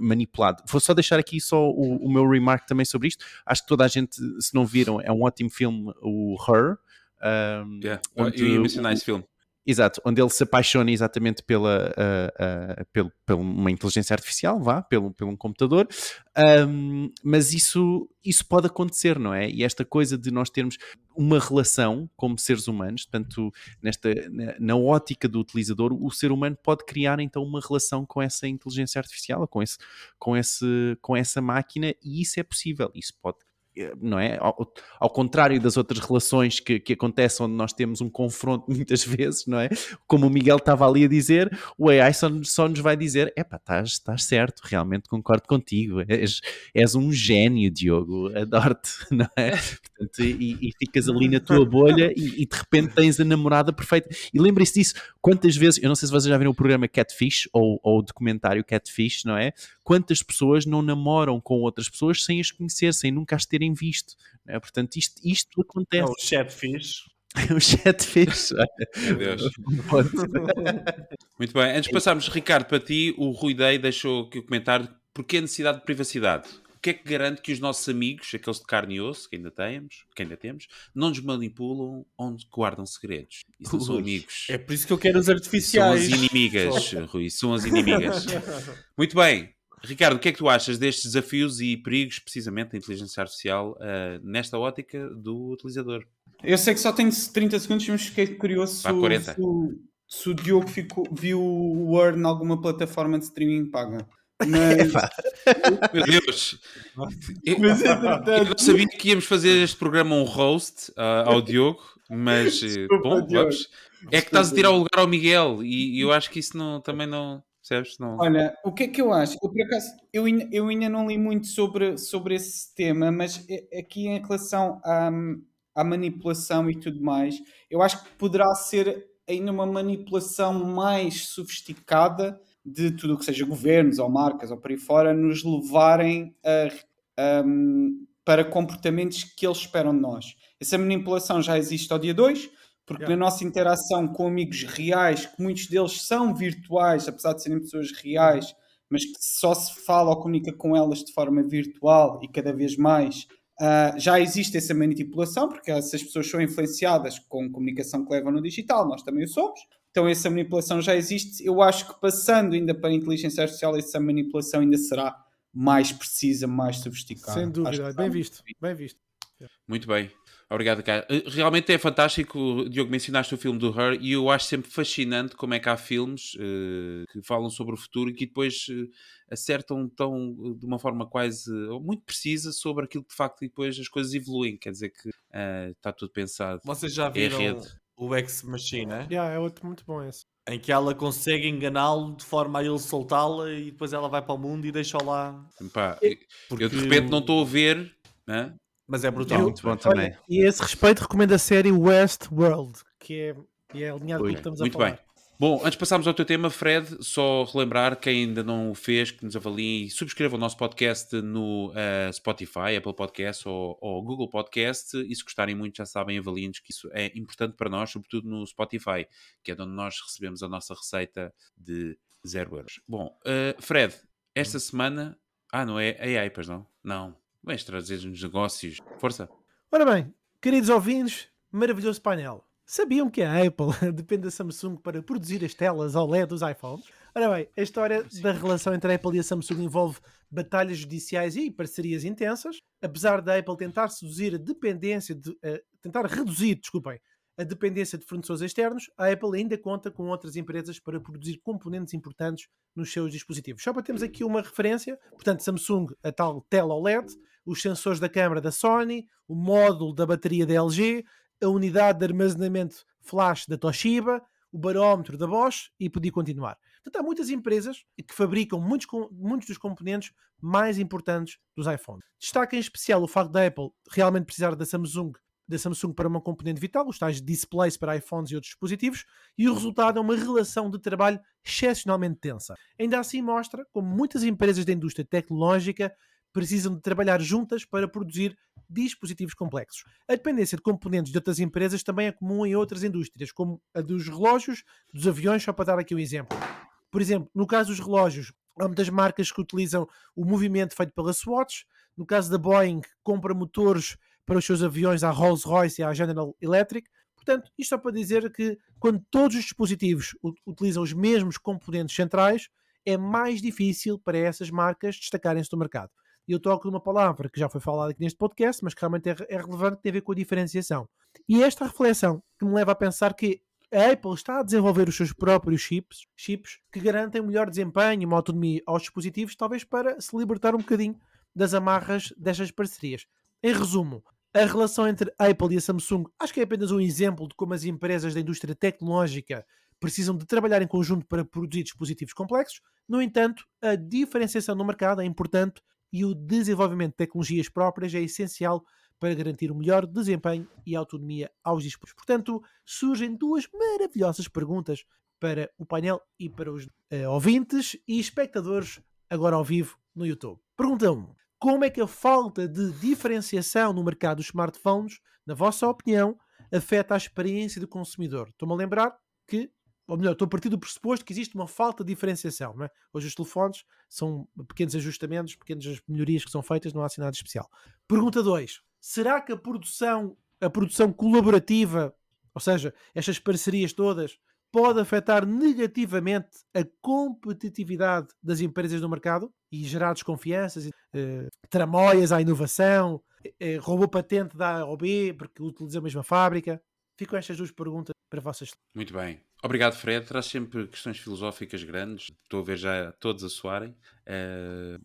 S2: manipulado. Vou só deixar aqui só o, o meu remark também sobre isto. Acho que toda a gente, se não viram, é um ótimo filme, o Her,
S1: um, yeah. onde, eu ia mencionar esse filme.
S2: Exato, onde ele se apaixona exatamente pela, uh, uh, pelo, pela uma inteligência artificial, vá, pelo, pelo um computador, um, mas isso, isso pode acontecer, não é? E esta coisa de nós termos uma relação como seres humanos, portanto, nesta, na, na, ótica do utilizador, o ser humano pode criar então uma relação com essa inteligência artificial, com, esse, com, esse, com essa máquina, e isso é possível, isso pode não é? Ao, ao, contrário das outras relações que, que acontecem onde nós temos um confronto muitas vezes, não é? Como o Miguel estava ali a dizer, o AI só, só nos vai dizer: epá, estás, estás certo, realmente concordo contigo, és, és um gênio, Diogo, adoro-te, não é? Portanto, e, e, ficas ali na tua bolha e, e de repente tens a namorada perfeita. E lembre-se disso, quantas vezes, eu não sei se vocês já viram o programa Catfish ou, ou o documentário Catfish, não é? Quantas pessoas não namoram com outras pessoas sem as conhecer, sem nunca as terem visto. Né? Portanto, isto, isto acontece. É
S4: o chatfish.
S2: o chatfish.
S1: Meu Deus. Muito bem. Antes de passarmos, Ricardo, para ti, o Rui Day deixou aqui o comentário porquê a necessidade de privacidade? O que é que garante que os nossos amigos, aqueles de carne e osso, que ainda temos, que ainda temos, não nos manipulam onde guardam segredos? Isso não são amigos.
S4: É por isso que eu quero os artificiais.
S1: São as inimigas, Rui, são as inimigas. Muito bem. Ricardo, o que é que tu achas destes desafios e perigos, precisamente, da inteligência artificial uh, nesta ótica do utilizador?
S3: Eu sei que só tenho 30 segundos, mas fiquei curioso se, se, se, o Diogo ficou, viu o Word em alguma plataforma de streaming paga. Mas...
S1: Meu Deus! Eu, mas, eu não sabia que íamos fazer este programa um roast uh, ao Diogo, mas Desculpa, bom, Diogo. vamos. É que estás a tirar o lugar ao Miguel e, e eu acho que isso não, também não. Percebes? Não...
S3: Olha, o que é que eu acho? Eu, por acaso, eu, eu ainda não li muito sobre, sobre esse tema, mas aqui em relação à, à manipulação e tudo mais, eu acho que poderá ser ainda uma manipulação mais sofisticada de tudo o que seja governos ou marcas ou por aí fora, nos levarem a, a, para comportamentos que eles esperam de nós. Essa manipulação já existe ao dia 2, Porque yeah. na nossa interação com amigos reais, que muitos deles são virtuais, apesar de serem pessoas reais, mas que só se fala ou comunica com elas de forma virtual e cada vez mais, uh, já existe essa manipulação, porque essas pessoas são influenciadas com comunicação que levam no digital, nós também o somos. Então essa manipulação já existe. Eu acho que passando ainda para a inteligência artificial, essa manipulação ainda será mais precisa, mais sofisticada.
S5: Sem dúvida, bem visto, bem visto.
S1: Muito bem. Obrigado, cara. Eh, realmente é fantástico, Diogo, mencionaste o filme do Her e eu acho sempre fascinante como é que há filmes uh, que falam sobre o futuro e que depois uh, acertam tão, de uma forma quase muito precisa sobre aquilo que de facto depois as coisas evoluem. Quer dizer que uh, está tudo pensado.
S4: Vocês já é viram é o Ex Machine, né?
S5: Yeah, é outro muito bom esse.
S4: Em que ela consegue enganá-lo de forma a ele soltá-la e depois ela vai para o mundo e deixa-o lá.
S1: Porque... Eu de repente não estou a ver, né?
S4: Mas é brutal.
S2: muito bom também. Olha,
S5: e a esse respeito recomendo a série Westworld, que é, que é alinhado com o que estamos
S1: muito
S5: a falar.
S1: Bem. Bom, antes de passarmos ao teu tema, Fred, só relembrar quem ainda não o fez, que nos avalie e subscreva o nosso podcast no uh, Spotify, Apple Podcast ou, ou, Google Podcast. E se gostarem muito, já sabem, avaliem-nos que isso é importante para nós, sobretudo no Spotify, que é onde nós recebemos a nossa receita de 0 euros. Bom, uh, Fred, esta semana. Ah, não é AI, pois não? Não. Vens trazer-nos negócios. Força.
S5: Ora bem, queridos ouvintes, maravilhoso painel. Sabiam que a Apple depende da Samsung para produzir as telas OLED dos iPhones? Ora bem, a história da relação entre a Apple e a Samsung envolve batalhas judiciais e parcerias intensas. Apesar da Apple tentar seduzir a dependência de, uh, tentar reduzir, desculpem, a dependência de fornecedores externos, a Apple ainda conta com outras empresas para produzir componentes importantes nos seus dispositivos. Só para termos aqui uma referência, portanto, Samsung, a tal tela OLED, os sensores da câmera da Sony, o módulo da bateria da LG, a unidade de armazenamento flash da Toshiba, o barómetro da Bosch e podia continuar. Portanto, há muitas empresas que fabricam muitos, muitos dos componentes mais importantes dos iPhones. Destaca em especial o facto da Apple realmente precisar da Samsung da Samsung para uma componente vital, os tais displays para iPhones e outros dispositivos, e o resultado é uma relação de trabalho excepcionalmente tensa. Ainda assim mostra como muitas empresas da indústria tecnológica precisam de trabalhar juntas para produzir dispositivos complexos. A dependência de componentes de outras empresas também é comum em outras indústrias, como a dos relógios, dos aviões, só para dar aqui um exemplo. Por exemplo, no caso dos relógios, há muitas marcas que utilizam o movimento feito pela Swatch. No caso da Boeing, compra motores para os seus aviões à Rolls-Royce e à General Electric. Portanto, isto só para dizer que quando todos os dispositivos utilizam os mesmos componentes centrais, é mais difícil para essas marcas destacarem-se no mercado. E eu toco numa palavra que já foi falada aqui neste podcast, mas que realmente é, é relevante, tem a ver com a diferenciação. E esta reflexão que me leva a pensar que a Apple está a desenvolver os seus próprios chips, chips que garantem melhor desempenho e uma autonomia aos dispositivos, talvez para se libertar um bocadinho das amarras destas parcerias. Em resumo, a relação entre a Apple e a Samsung acho que é apenas um exemplo de como as empresas da indústria tecnológica precisam de trabalhar em conjunto para produzir dispositivos complexos. No entanto, a diferenciação no mercado é importante e o desenvolvimento de tecnologias próprias é essencial para garantir o melhor desempenho e autonomia aos dispositivos. Portanto, surgem duas maravilhosas perguntas para o painel e para os uh, ouvintes e espectadores agora ao vivo no YouTube. Pergunta 1 como é que a falta de diferenciação no mercado dos smartphones, na vossa opinião, afeta a experiência do consumidor? Estou-me a lembrar que, ou melhor, estou a partir do pressuposto que existe uma falta de diferenciação. É? Hoje os telefones são pequenos ajustamentos, pequenas melhorias que são feitas, não há assim nada especial. Pergunta 2. Será que a produção, a produção colaborativa, ou seja, estas parcerias todas, pode afetar negativamente a competitividade das empresas no mercado e gerar desconfianças, uh, tramóias à inovação, uh, roubou patente da A ou B porque utiliza a mesma fábrica. Ficam estas duas perguntas para vocês.
S1: Muito bem. Obrigado, Fred. Traz sempre questões filosóficas grandes. Estou a ver já todos a soarem. Uh,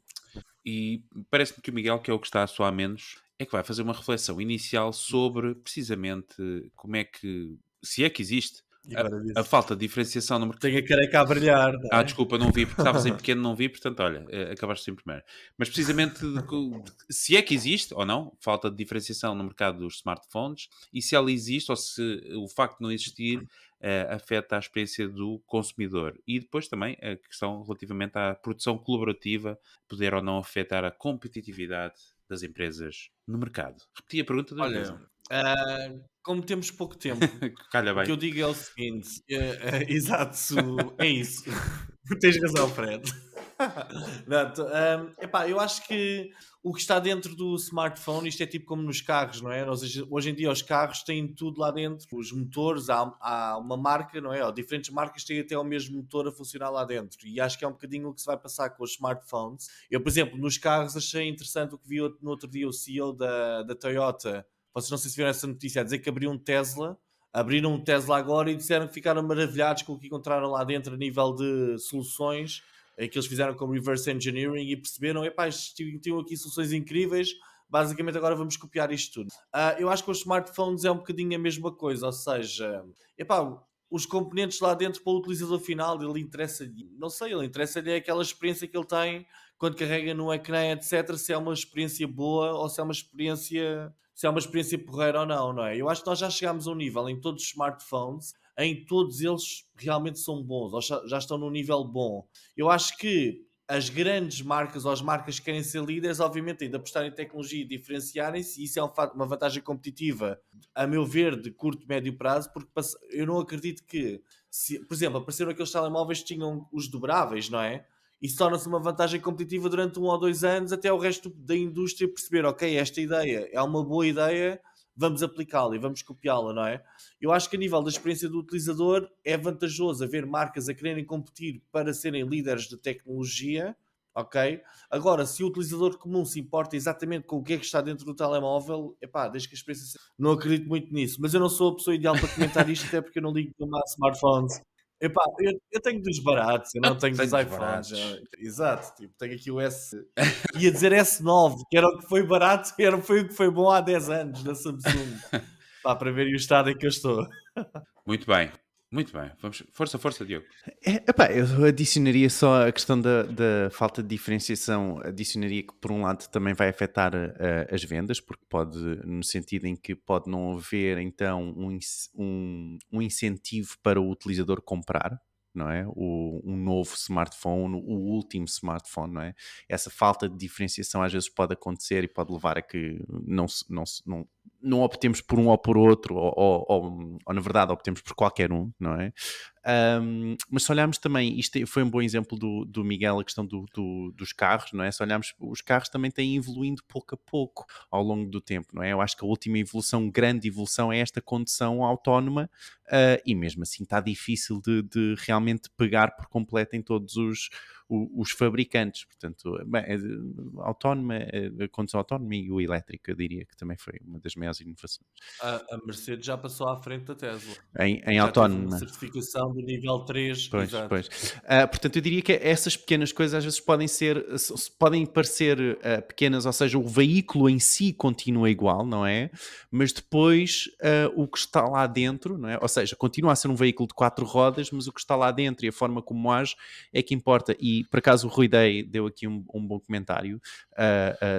S1: e parece-me que o Miguel, que é o que está a soar menos, é que vai fazer uma reflexão inicial sobre precisamente como é que, se é que existe, a, a, falta de diferenciação no mercado.
S4: Tem a careca a brilhar.
S1: É? Ah, desculpa, não vi, porque estavas em pequeno, não vi, portanto, olha, eh, acabaste em primeiro. Mas precisamente, se é que existe ou não, falta de diferenciação no mercado dos smartphones, e se ela existe, ou se o facto de não existir afeta a experiência do consumidor. E depois também a questão relativamente à produção colaborativa, poder ou não afetar a competitividade das empresas no mercado. Repeti a pergunta
S4: Olha, Uh, como temos pouco tempo,
S1: Calha bem.
S4: o que eu digo é o seguinte: uh, uh, exato, é isso. Tens razão, Fred. Não, um, epá, eu acho que o que está dentro do smartphone, isto é tipo como nos carros, não é? Hoje, hoje em dia os carros têm tudo lá dentro, os motores, há, há uma marca, não é? Ou diferentes marcas têm até o mesmo motor a funcionar lá dentro. E acho que é um bocadinho o que se vai passar com os smartphones. Eu, por exemplo, nos carros achei interessante o que vi no outro dia o CEO da, da Toyota. Vocês não sei se viram essa notícia, a dizer que abriu um Tesla abriram um Tesla agora e disseram que ficaram maravilhados com o que encontraram lá dentro a nível de soluções é que eles fizeram com reverse engineering e perceberam, epá, tinham aqui soluções incríveis, basicamente agora vamos copiar isto tudo. Uh, eu acho que os smartphones é um bocadinho a mesma coisa, ou seja, epá, os componentes lá dentro para o utilizador final, ele interessa não sei, ele interessa-lhe é aquela experiência que ele tem quando carrega no ecrã, etc. Se é uma experiência boa ou se é uma experiência se é uma experiência porreira ou não, não é? Eu acho que nós já chegámos a um nível em todos os smartphones em todos eles realmente são bons, ou já estão num nível bom. Eu acho que as grandes marcas ou as marcas que querem ser líderes, obviamente, ainda apostarem em tecnologia e diferenciarem-se, e isso é uma vantagem competitiva, a meu ver, de curto, médio prazo, porque eu não acredito que, se, por exemplo, apareceram aqueles telemóveis que tinham os dobráveis, não é? Isso torna-se uma vantagem competitiva durante um ou dois anos, até o resto da indústria perceber, ok, esta ideia é uma boa ideia, vamos aplicá-la e vamos copiá-la, não é? Eu acho que a nível da experiência do utilizador é vantajoso haver marcas a quererem competir para serem líderes de tecnologia, ok? Agora, se o utilizador comum se importa exatamente com o que é que está dentro do telemóvel, epá, desde que a experiência... Não acredito muito nisso, mas eu não sou a pessoa ideal para comentar isto, até porque eu não ligo a smartphones. Epá, eu, eu tenho dos baratos, eu não tenho dos iPhones. Já. Exato, tipo, tenho aqui o S. Ia dizer S9, que era o que foi barato, era, foi o que foi bom há 10 anos da Samsung. Pá, para ver o estado em que eu estou.
S1: Muito bem. Muito bem, Vamos... força, força, Diogo.
S2: É, epá, eu adicionaria só a questão da, da, falta de diferenciação, adicionaria que por um lado também vai afetar uh, as vendas, porque pode, no sentido em que pode não haver então um, um, um incentivo para o utilizador comprar, não é? O, um novo smartphone, o último smartphone, não é? Essa falta de diferenciação às vezes pode acontecer e pode levar a que não, não, não, não optemos por um ou por outro, ou, ou, ou, ou na verdade optemos por qualquer um, não é? Um, mas se olharmos também, isto foi um bom exemplo do, do Miguel, a questão do, do, dos carros, não é? Se olharmos, os carros também têm evoluindo pouco a pouco ao longo do tempo, não é? Eu acho que a última evolução, grande evolução, é esta condução autónoma uh, e mesmo assim está difícil de, de realmente pegar por completo em todos os, os fabricantes. Portanto, bem, autónoma, a condução autónoma e o elétrico, eu diria que também foi uma das maiores inovações.
S4: A, a Mercedes já passou à frente da Tesla.
S2: Em, em autónoma.
S4: certificação do nível 3.
S2: Pois, exato. pois. Uh, portanto, eu diria que essas pequenas coisas às vezes podem ser, podem parecer uh, pequenas, ou seja, o veículo em si continua igual, não é? Mas depois uh, o que está lá dentro, não é? Ou seja, continua a ser um veículo de quatro rodas, mas o que está lá dentro e a forma como age é que importa. E por acaso o Rui Day deu aqui um, um bom comentário,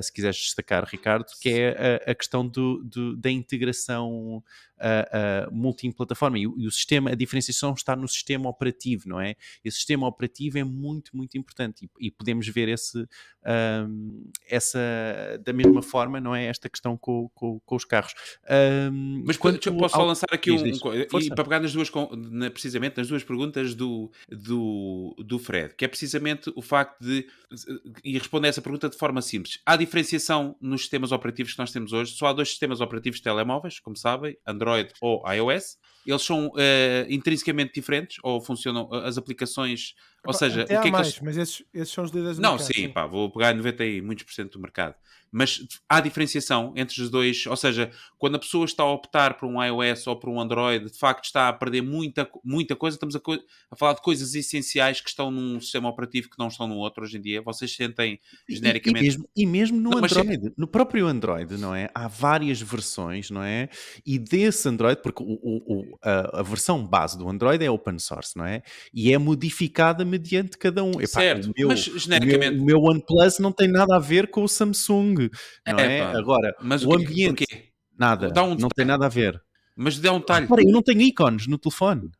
S2: se quiseres destacar, Ricardo, que é a, a questão do, do, da integração uh, uh, multiplataforma. E, e, o sistema, a diferenciação está no sistema operativo, não é? Esse sistema operativo é muito, muito importante e, e podemos ver esse, essa, da mesma forma, não é? Esta questão com, com, com os carros.
S1: Mas quando, posso só lançar aqui um, e para pegar nas duas, precisamente nas duas perguntas do, do, do Fred, que é precisamente o facto de, e responder a essa pergunta de forma simples. Há diferenciação nos sistemas operativos que nós temos hoje, só há dois sistemas operativos de telemóveis, como sabem, Android Android ou iOS, eles são uh, intrinsecamente diferentes ou funcionam as aplicações, ou seja,
S5: o que
S1: é
S5: mais,
S1: que eles...
S5: mas esses, esses são os líderes do
S1: Não,
S5: mercado,
S1: sim, sim, pá, vou pegar 90 e muitos por cento do mercado mas há diferenciação entre os dois, ou seja, quando a pessoa está a optar por um iOS ou por um Android, de facto está a perder muita, muita coisa, estamos a, a falar de coisas essenciais que estão num sistema operativo que não estão no outro hoje em dia, vocês sentem genericamente...
S2: E, e, mesmo, e mesmo, no não, Android, mas... no próprio Android, não é? Há várias versões, não é? E desse Android, porque o, o, a, a, versão base do Android é open source, não é? E é modificada mediante cada um.
S1: Epá, certo,
S2: meu,
S1: mas genericamente...
S2: O meu, o meu OnePlus não tem nada a ver com o Samsung, não é? é? Agora, mas o, o ambiente, porquê? nada, um não tem nada a ver.
S1: Mas dá um talho.
S2: eu não tenho ícones no telefone.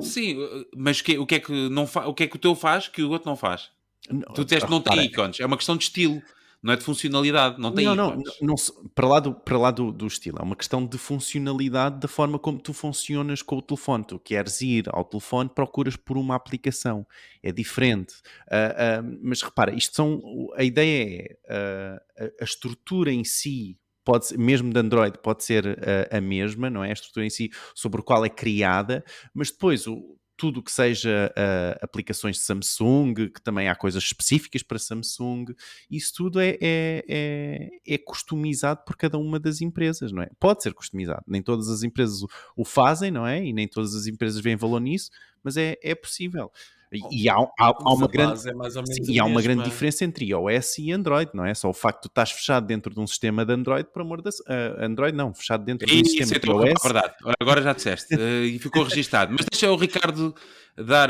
S1: Sim, mas que, o, que é que não o que é que o teu faz que o outro não faz? Não, tu disseste que não tem ícones, é uma questão de estilo. Não é de funcionalidade, não tem
S2: não, não, não, para lá, do, para lá do, do estilo, é uma questão de funcionalidade da forma como tu funcionas com o telefone. Tu queres ir ao telefone, procuras por uma aplicação, é diferente. Uh, uh, mas repara, isto são, a ideia é uh, a, a estrutura em si pode ser, mesmo de Android pode ser a, a, mesma, não é? A estrutura em si sobre o qual é criada, mas depois o, tudo que seja uh, aplicações de Samsung, que também há coisas específicas para Samsung, isso tudo é, é, é, é, customizado por cada uma das empresas, não é? Pode ser customizado, nem todas as empresas o, o fazem, não é? E nem todas as empresas veem valor nisso, mas é, é possível. E há, há, há uma grande, é sim, e há uma grande diferença entre iOS e Android, não é? Só o facto de tu estás fechado dentro de um sistema de Android, por amor de uh, Android, não, fechado dentro de um sistema de
S1: iOS. verdade, agora já disseste uh, e ficou registado. Mas deixa o Ricardo dar,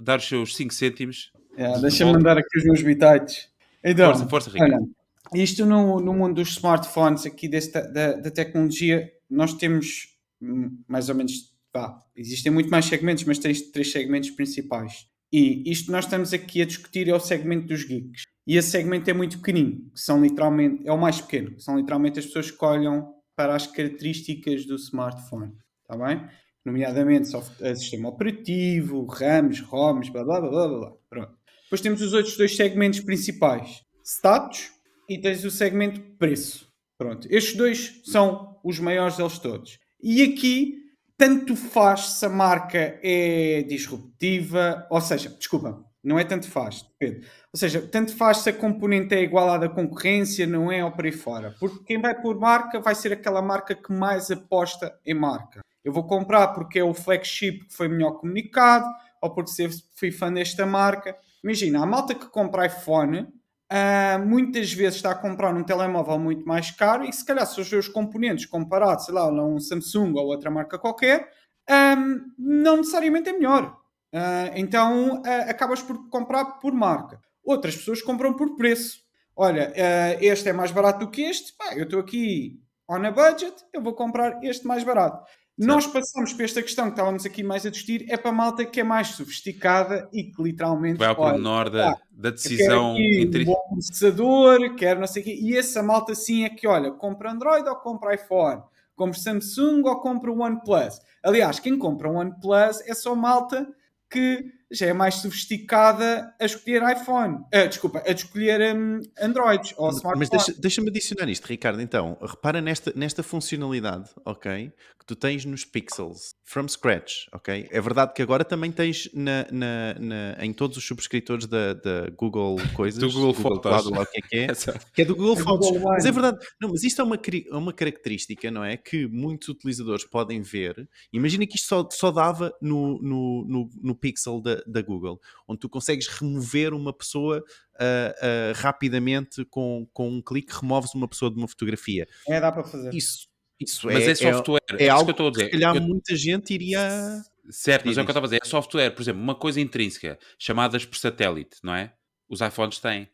S1: dar os seus 5 cêntimos.
S3: É, Deixa-me mandar aqui os meus bitites. Então, força, força, Ricardo. Olha, isto no, no mundo dos smartphones, aqui desta, da, da tecnologia, nós temos hum, mais ou menos. Pá, existem muito mais segmentos, mas tens três segmentos principais. E isto nós estamos aqui a discutir é o segmento dos geeks. E esse segmento é muito pequenino, que são literalmente, é o mais pequeno, são literalmente as pessoas que olham para as características do smartphone, está bem? Nomeadamente software, sistema operativo, RAMs, ROMs, blá blá blá blá blá. Pronto. Depois temos os outros dois segmentos principais: status e tens o segmento preço. Pronto. Estes dois são os maiores deles todos. E aqui tanto faz se a marca é disruptiva, ou seja, desculpa, não é tanto faz, Pedro. Ou seja, tanto faz se a componente é igual à da concorrência, não é ou por aí fora. Porque quem vai por marca vai ser aquela marca que mais aposta em marca. Eu vou comprar porque é o flagship que foi melhor comunicado, ou porque fui fã desta marca. Imagina, a malta que compra iPhone Uh, muitas vezes está a comprar um telemóvel muito mais caro e se calhar se os seus componentes comparados, sei lá, a um Samsung ou outra marca qualquer, um, não necessariamente é melhor. Uh, então uh, acabas por comprar por marca. Outras pessoas compram por preço. Olha, este é mais barato do que este, pá, eu estou aqui on a budget, eu vou comprar este mais barato. Nós passamos para esta questão que estávamos aqui mais a discutir, é para a malta que é mais sofisticada e que literalmente.
S1: Vai ao pormenor da, da decisão.
S3: Quer entre... um bom processador, quer não sei o quê. E essa malta sim é que, olha, compra Android ou compra iPhone, compra Samsung ou compra OnePlus. Aliás, quem compra OnePlus é só malta que já é mais sofisticada a escolher iPhone. Uh, desculpa, a escolher um, Android ou smartphone.
S2: Mas deixa-me deixa adicionar isto, Ricardo. Então, repara nesta, nesta funcionalidade, ok? Que tu tens nos Pixels, from scratch, ok? É verdade que agora também tens na, na, na em todos os subscritores da, da Google Coisas,
S1: do Google, Google Fotos,
S2: Cloud, lá, o que é que é, que é do Google é Fotos. Google mas é verdade, não, mas isto é uma, é uma característica, não é? Que muitos utilizadores podem ver. Imagina que isto só, só dava no, no, no, no Pixel da, da Google, onde tu consegues remover uma pessoa uh, uh, rapidamente com, com um clique, removes uma pessoa de uma fotografia.
S3: É, dá para fazer.
S2: Isso, isso
S1: mas é, é software. É, é algo que eu estou a dizer.
S2: Se calhar eu... muita gente iria.
S1: Certo, mas é o que eu estava a dizer. É software, por exemplo, uma coisa intrínseca, chamadas por satélite, não é? Os iPhones têm.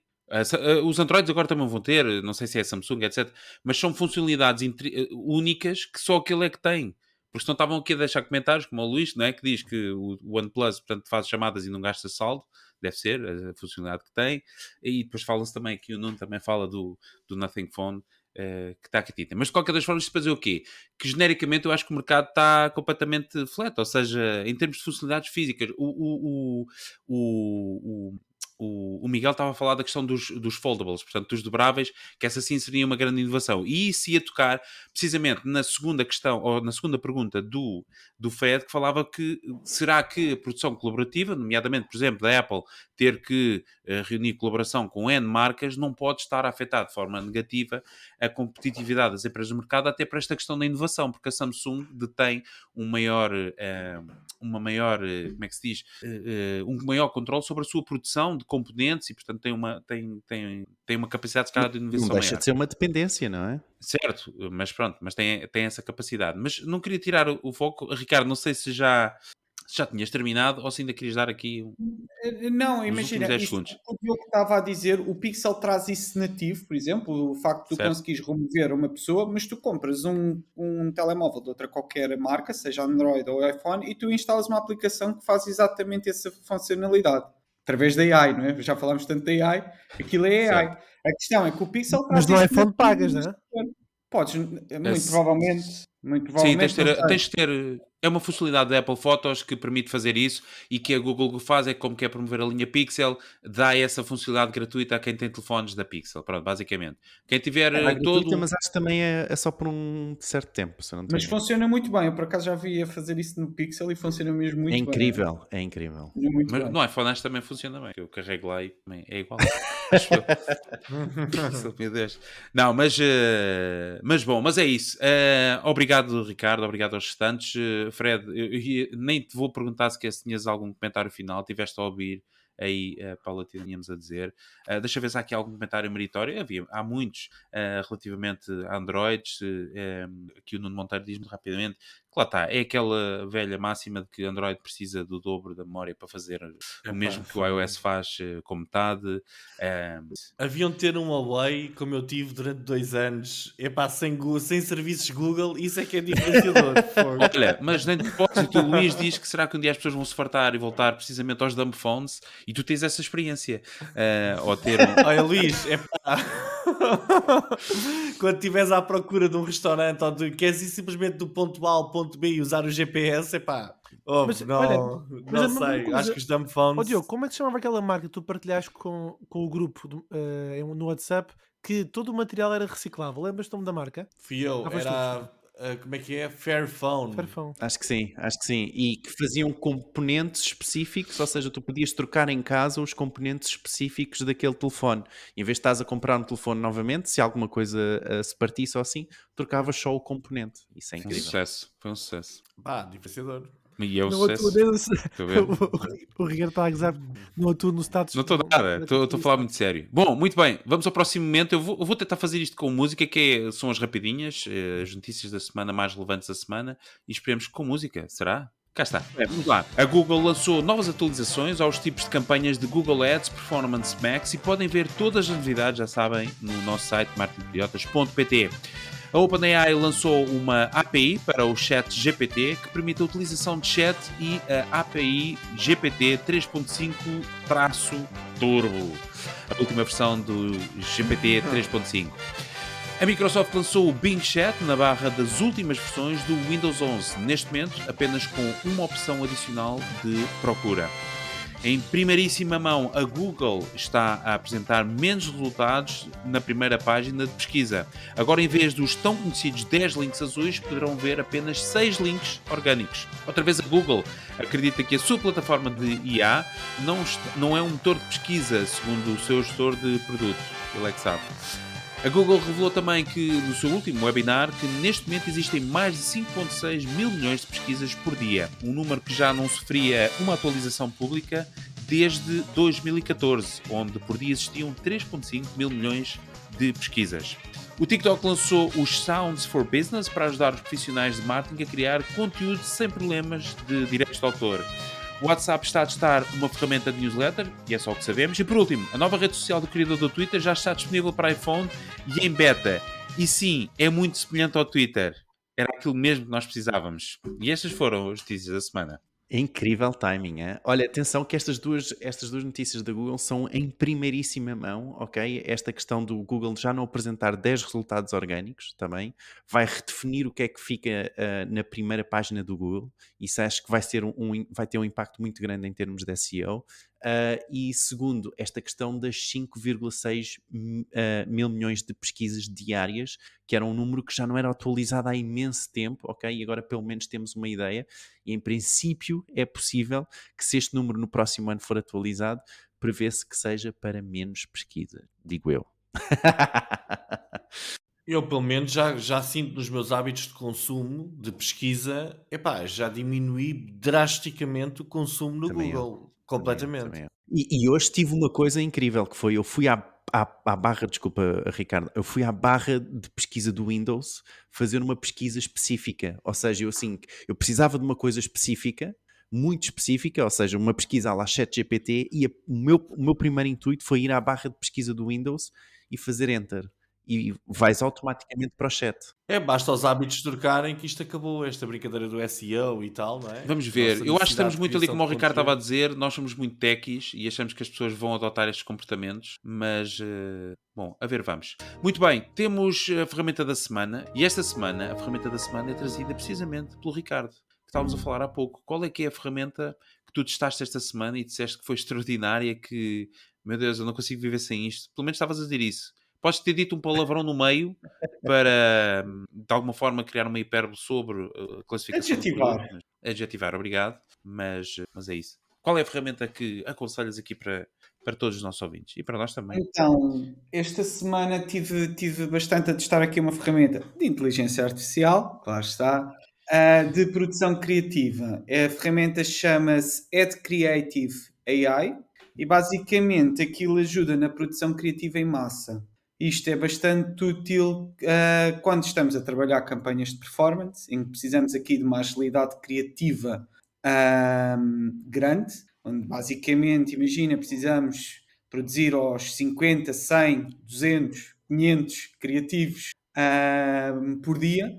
S1: Os Androids agora também vão ter, não sei se é Samsung, etc. Mas são funcionalidades únicas que só aquele é que tem. Porque senão estavam aqui a deixar comentários, como o Luís, não é? que diz que o OnePlus portanto, faz chamadas e não gasta saldo, deve ser a funcionalidade que tem. E depois fala-se também que o Nuno também fala do, do Nothing Phone, uh, que está aqui tinta. Mas de qualquer das formas, isto fazer o quê? Que genericamente eu acho que o mercado está completamente flat, ou seja, em termos de funcionalidades físicas, o, o, o, o o, o Miguel estava a falar da questão dos, dos foldables, portanto, dos dobráveis, que essa sim seria uma grande inovação. E isso ia tocar precisamente na segunda questão, ou na segunda pergunta do, do Fed, que falava que será que a produção colaborativa, nomeadamente, por exemplo, da Apple, ter que uh, reunir colaboração com N marcas, não pode estar a afetar de forma negativa a competitividade das empresas do mercado, até para esta questão da inovação, porque a Samsung detém um maior, uh, uma maior, uh, como é que se diz, um maior controle sobre a sua produção de componentes e, portanto, tem uma, tem, tem, tem uma capacidade de, de inovação
S2: Não deixa
S1: maior.
S2: de ser uma dependência, não é?
S1: Certo, mas pronto, mas tem, tem essa capacidade. Mas não queria tirar o, o foco. Ricardo, não sei se já, se já tinhas terminado ou se ainda querias dar aqui.
S3: Eh, não, imagina, isto, o Diogo estava a dizer, o Pixel traz isso nativo, por exemplo, o facto de tu conseguires remover uma pessoa, mas tu compras um, um telemóvel de outra qualquer marca, seja Android ou iPhone, e tu instalas uma aplicação que faz exatamente essa funcionalidade. Através da AI, não é? Já falámos tanto da AI, aquilo é AI. Certo. A questão é que o Pixel
S5: Mas no iPhone pagas, não é?
S3: Podes, muito provavelmente. Muito provavelmente
S1: Sim, tens de ter, tens de ter é uma funcionalidade da Apple Photos que permite fazer isso e que a Google faz é como quer promover a linha Pixel, dá essa funcionalidade gratuita a quem tem telefones da Pixel. Pronto, basicamente. Quem tiver é todo. Gratuita,
S2: mas acho que também é, é só por um certo tempo.
S3: mas funciona muito bem. Eu por acaso já vi a fazer isso no Pixel e funciona mesmo muito
S2: é incrível, bem. É incrível, é incrível.
S1: mas bem. no iPhone acho que também funciona bem. Eu carrego lá e é igual. Meu Deus. Não, mas, uh, mas bom, mas é isso. Uh, obrigado, Ricardo. Obrigado aos restantes. Fred, eu, eu, nem te vou perguntar se tinhas algum comentário final, tiveste a ouvir aí uh, Paula tínhamos a dizer. Uh, deixa ver se há aqui algum comentário meritório. Havia, há muitos uh, relativamente a Androids, uh, que o Nuno Monteiro diz muito rapidamente lá está, é aquela velha máxima de que Android precisa do dobro da memória para fazer é o mesmo pá, que o iOS faz uh, com metade.
S4: Um... Haviam de ter um Huawei, como eu tive durante dois anos, epá, sem, sem serviços Google, isso é que é diferenciador.
S1: Olha, mas nem de propósito, o Luís diz que será que um dia as pessoas vão se fartar e voltar precisamente aos dumb phones e tu tens essa experiência. Uh, ou ter um...
S4: Olha, Luís, é pá. Quando estiveres à procura de um restaurante ou de, queres ir simplesmente do ponto A ao ponto B e usar o GPS, é pá. Oh, mas, não, olha, não sei, coisa... acho que os dumb phones.
S5: Oh, Diogo, como é que se chamava aquela marca que tu partilhaste com, com o grupo uh, no WhatsApp que todo o material era reciclável? Lembras-te da marca?
S4: Fui eu, ah, era uh, como é que é? Fairphone.
S5: Fairphone.
S2: Acho que sim, acho que sim. E que faziam componentes específicos, ou seja, tu podias trocar em casa os componentes específicos daquele telefone. Em vez de estás a comprar um telefone novamente, se alguma coisa uh, se partisse ou assim, trocavas só o componente. Isso é incrível.
S1: Foi um sucesso, foi um sucesso.
S4: Pá, diferenciador.
S1: E é o sucesso.
S5: o, o Ricardo está a gozar no outro no status.
S1: Não estou nada, estou a falar muito sério. Bom, muito bem, vamos ao próximo momento. Eu vou, eu vou tentar fazer isto com música, que é, são as rapidinhas, eh, as notícias da semana mais relevantes da semana, e esperemos com música, será? Cá está. É, vamos lá. A Google lançou novas atualizações aos tipos de campanhas de Google Ads Performance Max e podem ver todas as novidades, já sabem, no nosso site martinpediotas.pt. A OpenAI lançou uma API para o Chat GPT que permite a utilização de chat e a API GPT 3.5-Turbo, a última versão do GPT 3.5. A Microsoft lançou o Bing Chat na barra das últimas versões do Windows 11, neste momento apenas com uma opção adicional de procura. Em primeiríssima mão, a Google está a apresentar menos resultados na primeira página de pesquisa. Agora, em vez dos tão conhecidos 10 links azuis, poderão ver apenas 6 links orgânicos. Outra vez, a Google acredita que a sua plataforma de IA não, não é um motor de pesquisa, segundo o seu gestor de produto. Ele é que sabe. A Google revelou também que, no seu último webinar, que neste momento existem mais de 5.6 mil milhões de pesquisas por dia, um número que já não sofria uma atualização pública desde 2014, onde por dia existiam 3.5 mil milhões de pesquisas. O TikTok lançou os Sounds for Business para ajudar os profissionais de marketing a criar conteúdo sem problemas de direitos de autor. O WhatsApp está a testar uma ferramenta de newsletter, e é só o que sabemos. E por último, a nova rede social do criador do Twitter já está disponível para iPhone e em beta. E sim, é muito semelhante ao Twitter. Era aquilo mesmo que nós precisávamos. E estas foram as notícias da semana.
S2: Incrível timing, é? Olha, atenção que estas duas, estas duas notícias da Google são em primeiríssima mão, ok? Esta questão do Google já não apresentar 10 resultados orgânicos também vai redefinir o que é que fica uh, na primeira página do Google. Isso acho que vai, ser um, um, vai ter um impacto muito grande em termos de SEO. Uh, e segundo, esta questão das 5,6 uh, ah, mil milhões de pesquisas diárias, que era um número que já não era atualizado há imenso tempo, ok? E agora pelo menos temos uma ideia, e em princípio é possível que se este número no próximo ano for atualizado, prevê-se que seja para menos pesquisa, digo eu.
S4: Eu, pelo menos, já, já sinto nos meus hábitos de consumo, de pesquisa, epá, já diminui drasticamente o consumo no Também Google. Eu. Completamente. Também, também
S2: e, e, hoje tive uma coisa incrível que foi: eu fui à, à, à, barra, desculpa, Ricardo, eu fui à barra de pesquisa do Windows fazer uma pesquisa específica. Ou seja, eu assim, eu precisava de uma coisa específica, muito específica, ou seja, uma pesquisa lá ChatGPT, e a, o, meu, o meu primeiro intuito foi ir à barra de pesquisa do Windows e fazer Enter. E vais automaticamente para o chat.
S4: É, basta os hábitos trocarem que isto acabou, esta brincadeira do SEO e tal, não é?
S1: Vamos ver. Eu acho que estamos muito ali, como o Ricardo estava a dizer, nós somos muito techies e achamos que as pessoas vão adotar estes comportamentos, mas, uh, bom, a ver, vamos. Muito bem, temos a ferramenta da semana e esta semana, a ferramenta da semana é trazida precisamente pelo Ricardo, que estávamos a falar há pouco. Qual é que é a ferramenta que tu testaste esta semana e disseste que foi extraordinária, que, meu Deus, eu não consigo viver sem isto? Pelo menos estavas a dizer isso. Podes ter dito um palavrão no meio para, de alguma forma, criar uma hipérbole sobre a classificação.
S3: Adjetivar.
S1: Adjetivar, obrigado. Mas, mas é isso. Qual é a ferramenta que aconselhas aqui para, para todos os nossos ouvintes e para nós também?
S3: Então, esta semana tive, tive bastante a testar aqui uma ferramenta de inteligência artificial, claro está, de produção criativa. A ferramenta chama-se Ed Creative AI e basicamente aquilo ajuda na produção criativa em massa. Isto é bastante útil uh, quando estamos a trabalhar campanhas de performance, em que precisamos aqui de uma agilidade criativa uh, grande, onde basicamente, imagina, precisamos produzir aos 50, 100, 200, 500 criativos uh, por dia.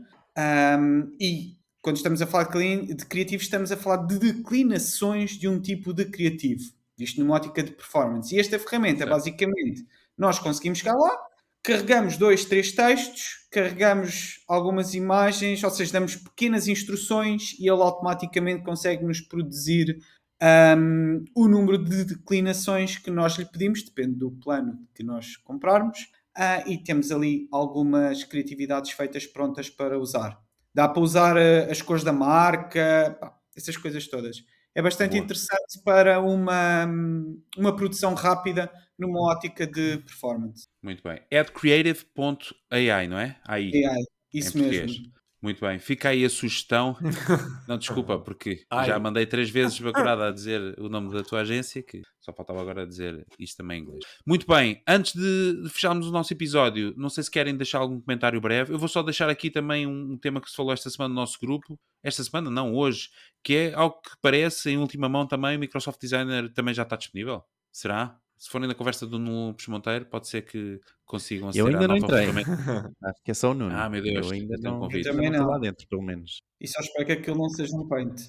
S3: Um, e quando estamos a falar de criativos, estamos a falar de declinações de um tipo de criativo. Isto numa ótica de performance. E esta ferramenta, certo. basicamente, nós conseguimos chegar lá, carregamos dois, três textos, carregamos algumas imagens, ou seja, damos pequenas instruções e ele automaticamente consegue nos produzir um, o número de declinações que nós lhe pedimos, depende do plano que nós comprarmos, uh, e temos ali algumas criatividades feitas prontas para usar. Dá para usar uh, as cores da marca, essas coisas todas. É bastante Boa. interessante para uma, uma produção rápida numa ótica de performance.
S1: Muito bem. Adcreative.ai, não é?
S3: AI. AI, isso mesmo.
S1: Muito bem, fica aí a sugestão. Não, desculpa, porque Ai. já mandei três vezes bacurada a dizer o nome da tua agência, que só faltava agora dizer isto também em inglês. Muito bem, antes de fecharmos o nosso episódio, não sei se querem deixar algum comentário breve. Eu vou só deixar aqui também um tema que se falou esta semana no nosso grupo. Esta semana, não, hoje, que é algo que parece, em última mão também, o Microsoft Designer também já está disponível. Será? Se forem na conversa do Nuno Monteiro, pode ser que consigam
S2: aceder Eu ainda não entrei. Acho que é só o Nuno.
S1: Ah, meu Deus.
S2: Eu ainda não,
S3: um também não.
S2: lá dentro, pelo menos.
S3: E só espero que aquilo não seja um paint.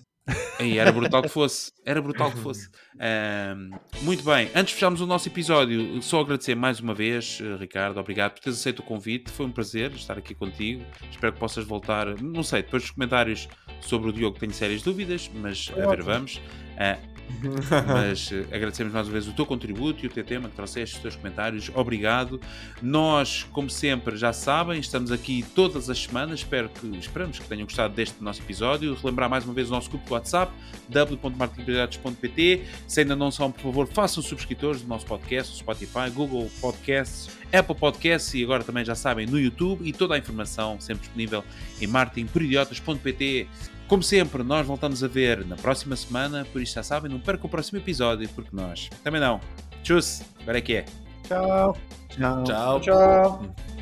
S1: Aí, era brutal que fosse. Era brutal que fosse. Um, muito bem. Antes de fecharmos o nosso episódio, só agradecer mais uma vez, eh, Ricardo. Obrigado por teres aceito o convite. Foi um prazer estar aqui contigo. Espero que possas voltar. Não sei, depois dos comentários sobre o Diogo tenho sérias dúvidas, mas a ver, vamos. Uh, mas uh, agradecemos mais uma vez o teu contributo e o teu tema que trouxeste, os teus comentários. Obrigado. Nós, como sempre, já sabem, estamos aqui todas as semanas. Espero que, esperamos que tenham gostado deste nosso episódio. Relembrar mais uma vez o nosso grupo do WhatsApp, w.marketingprioridades.pt. Se ainda não são, por favor, façam subscritores do nosso podcast, Spotify, Google Podcasts, Apple Podcasts e agora também já sabem no YouTube e toda a informação sempre disponível em marketingperidiotas.pt. Como sempre, nós voltamos a ver na próxima semana, por isso já sabem, não percam o próximo episódio, porque nós também não. Tchus, agora é que é.
S5: Tchau.
S1: Tchau.
S3: Tchau. Tchau.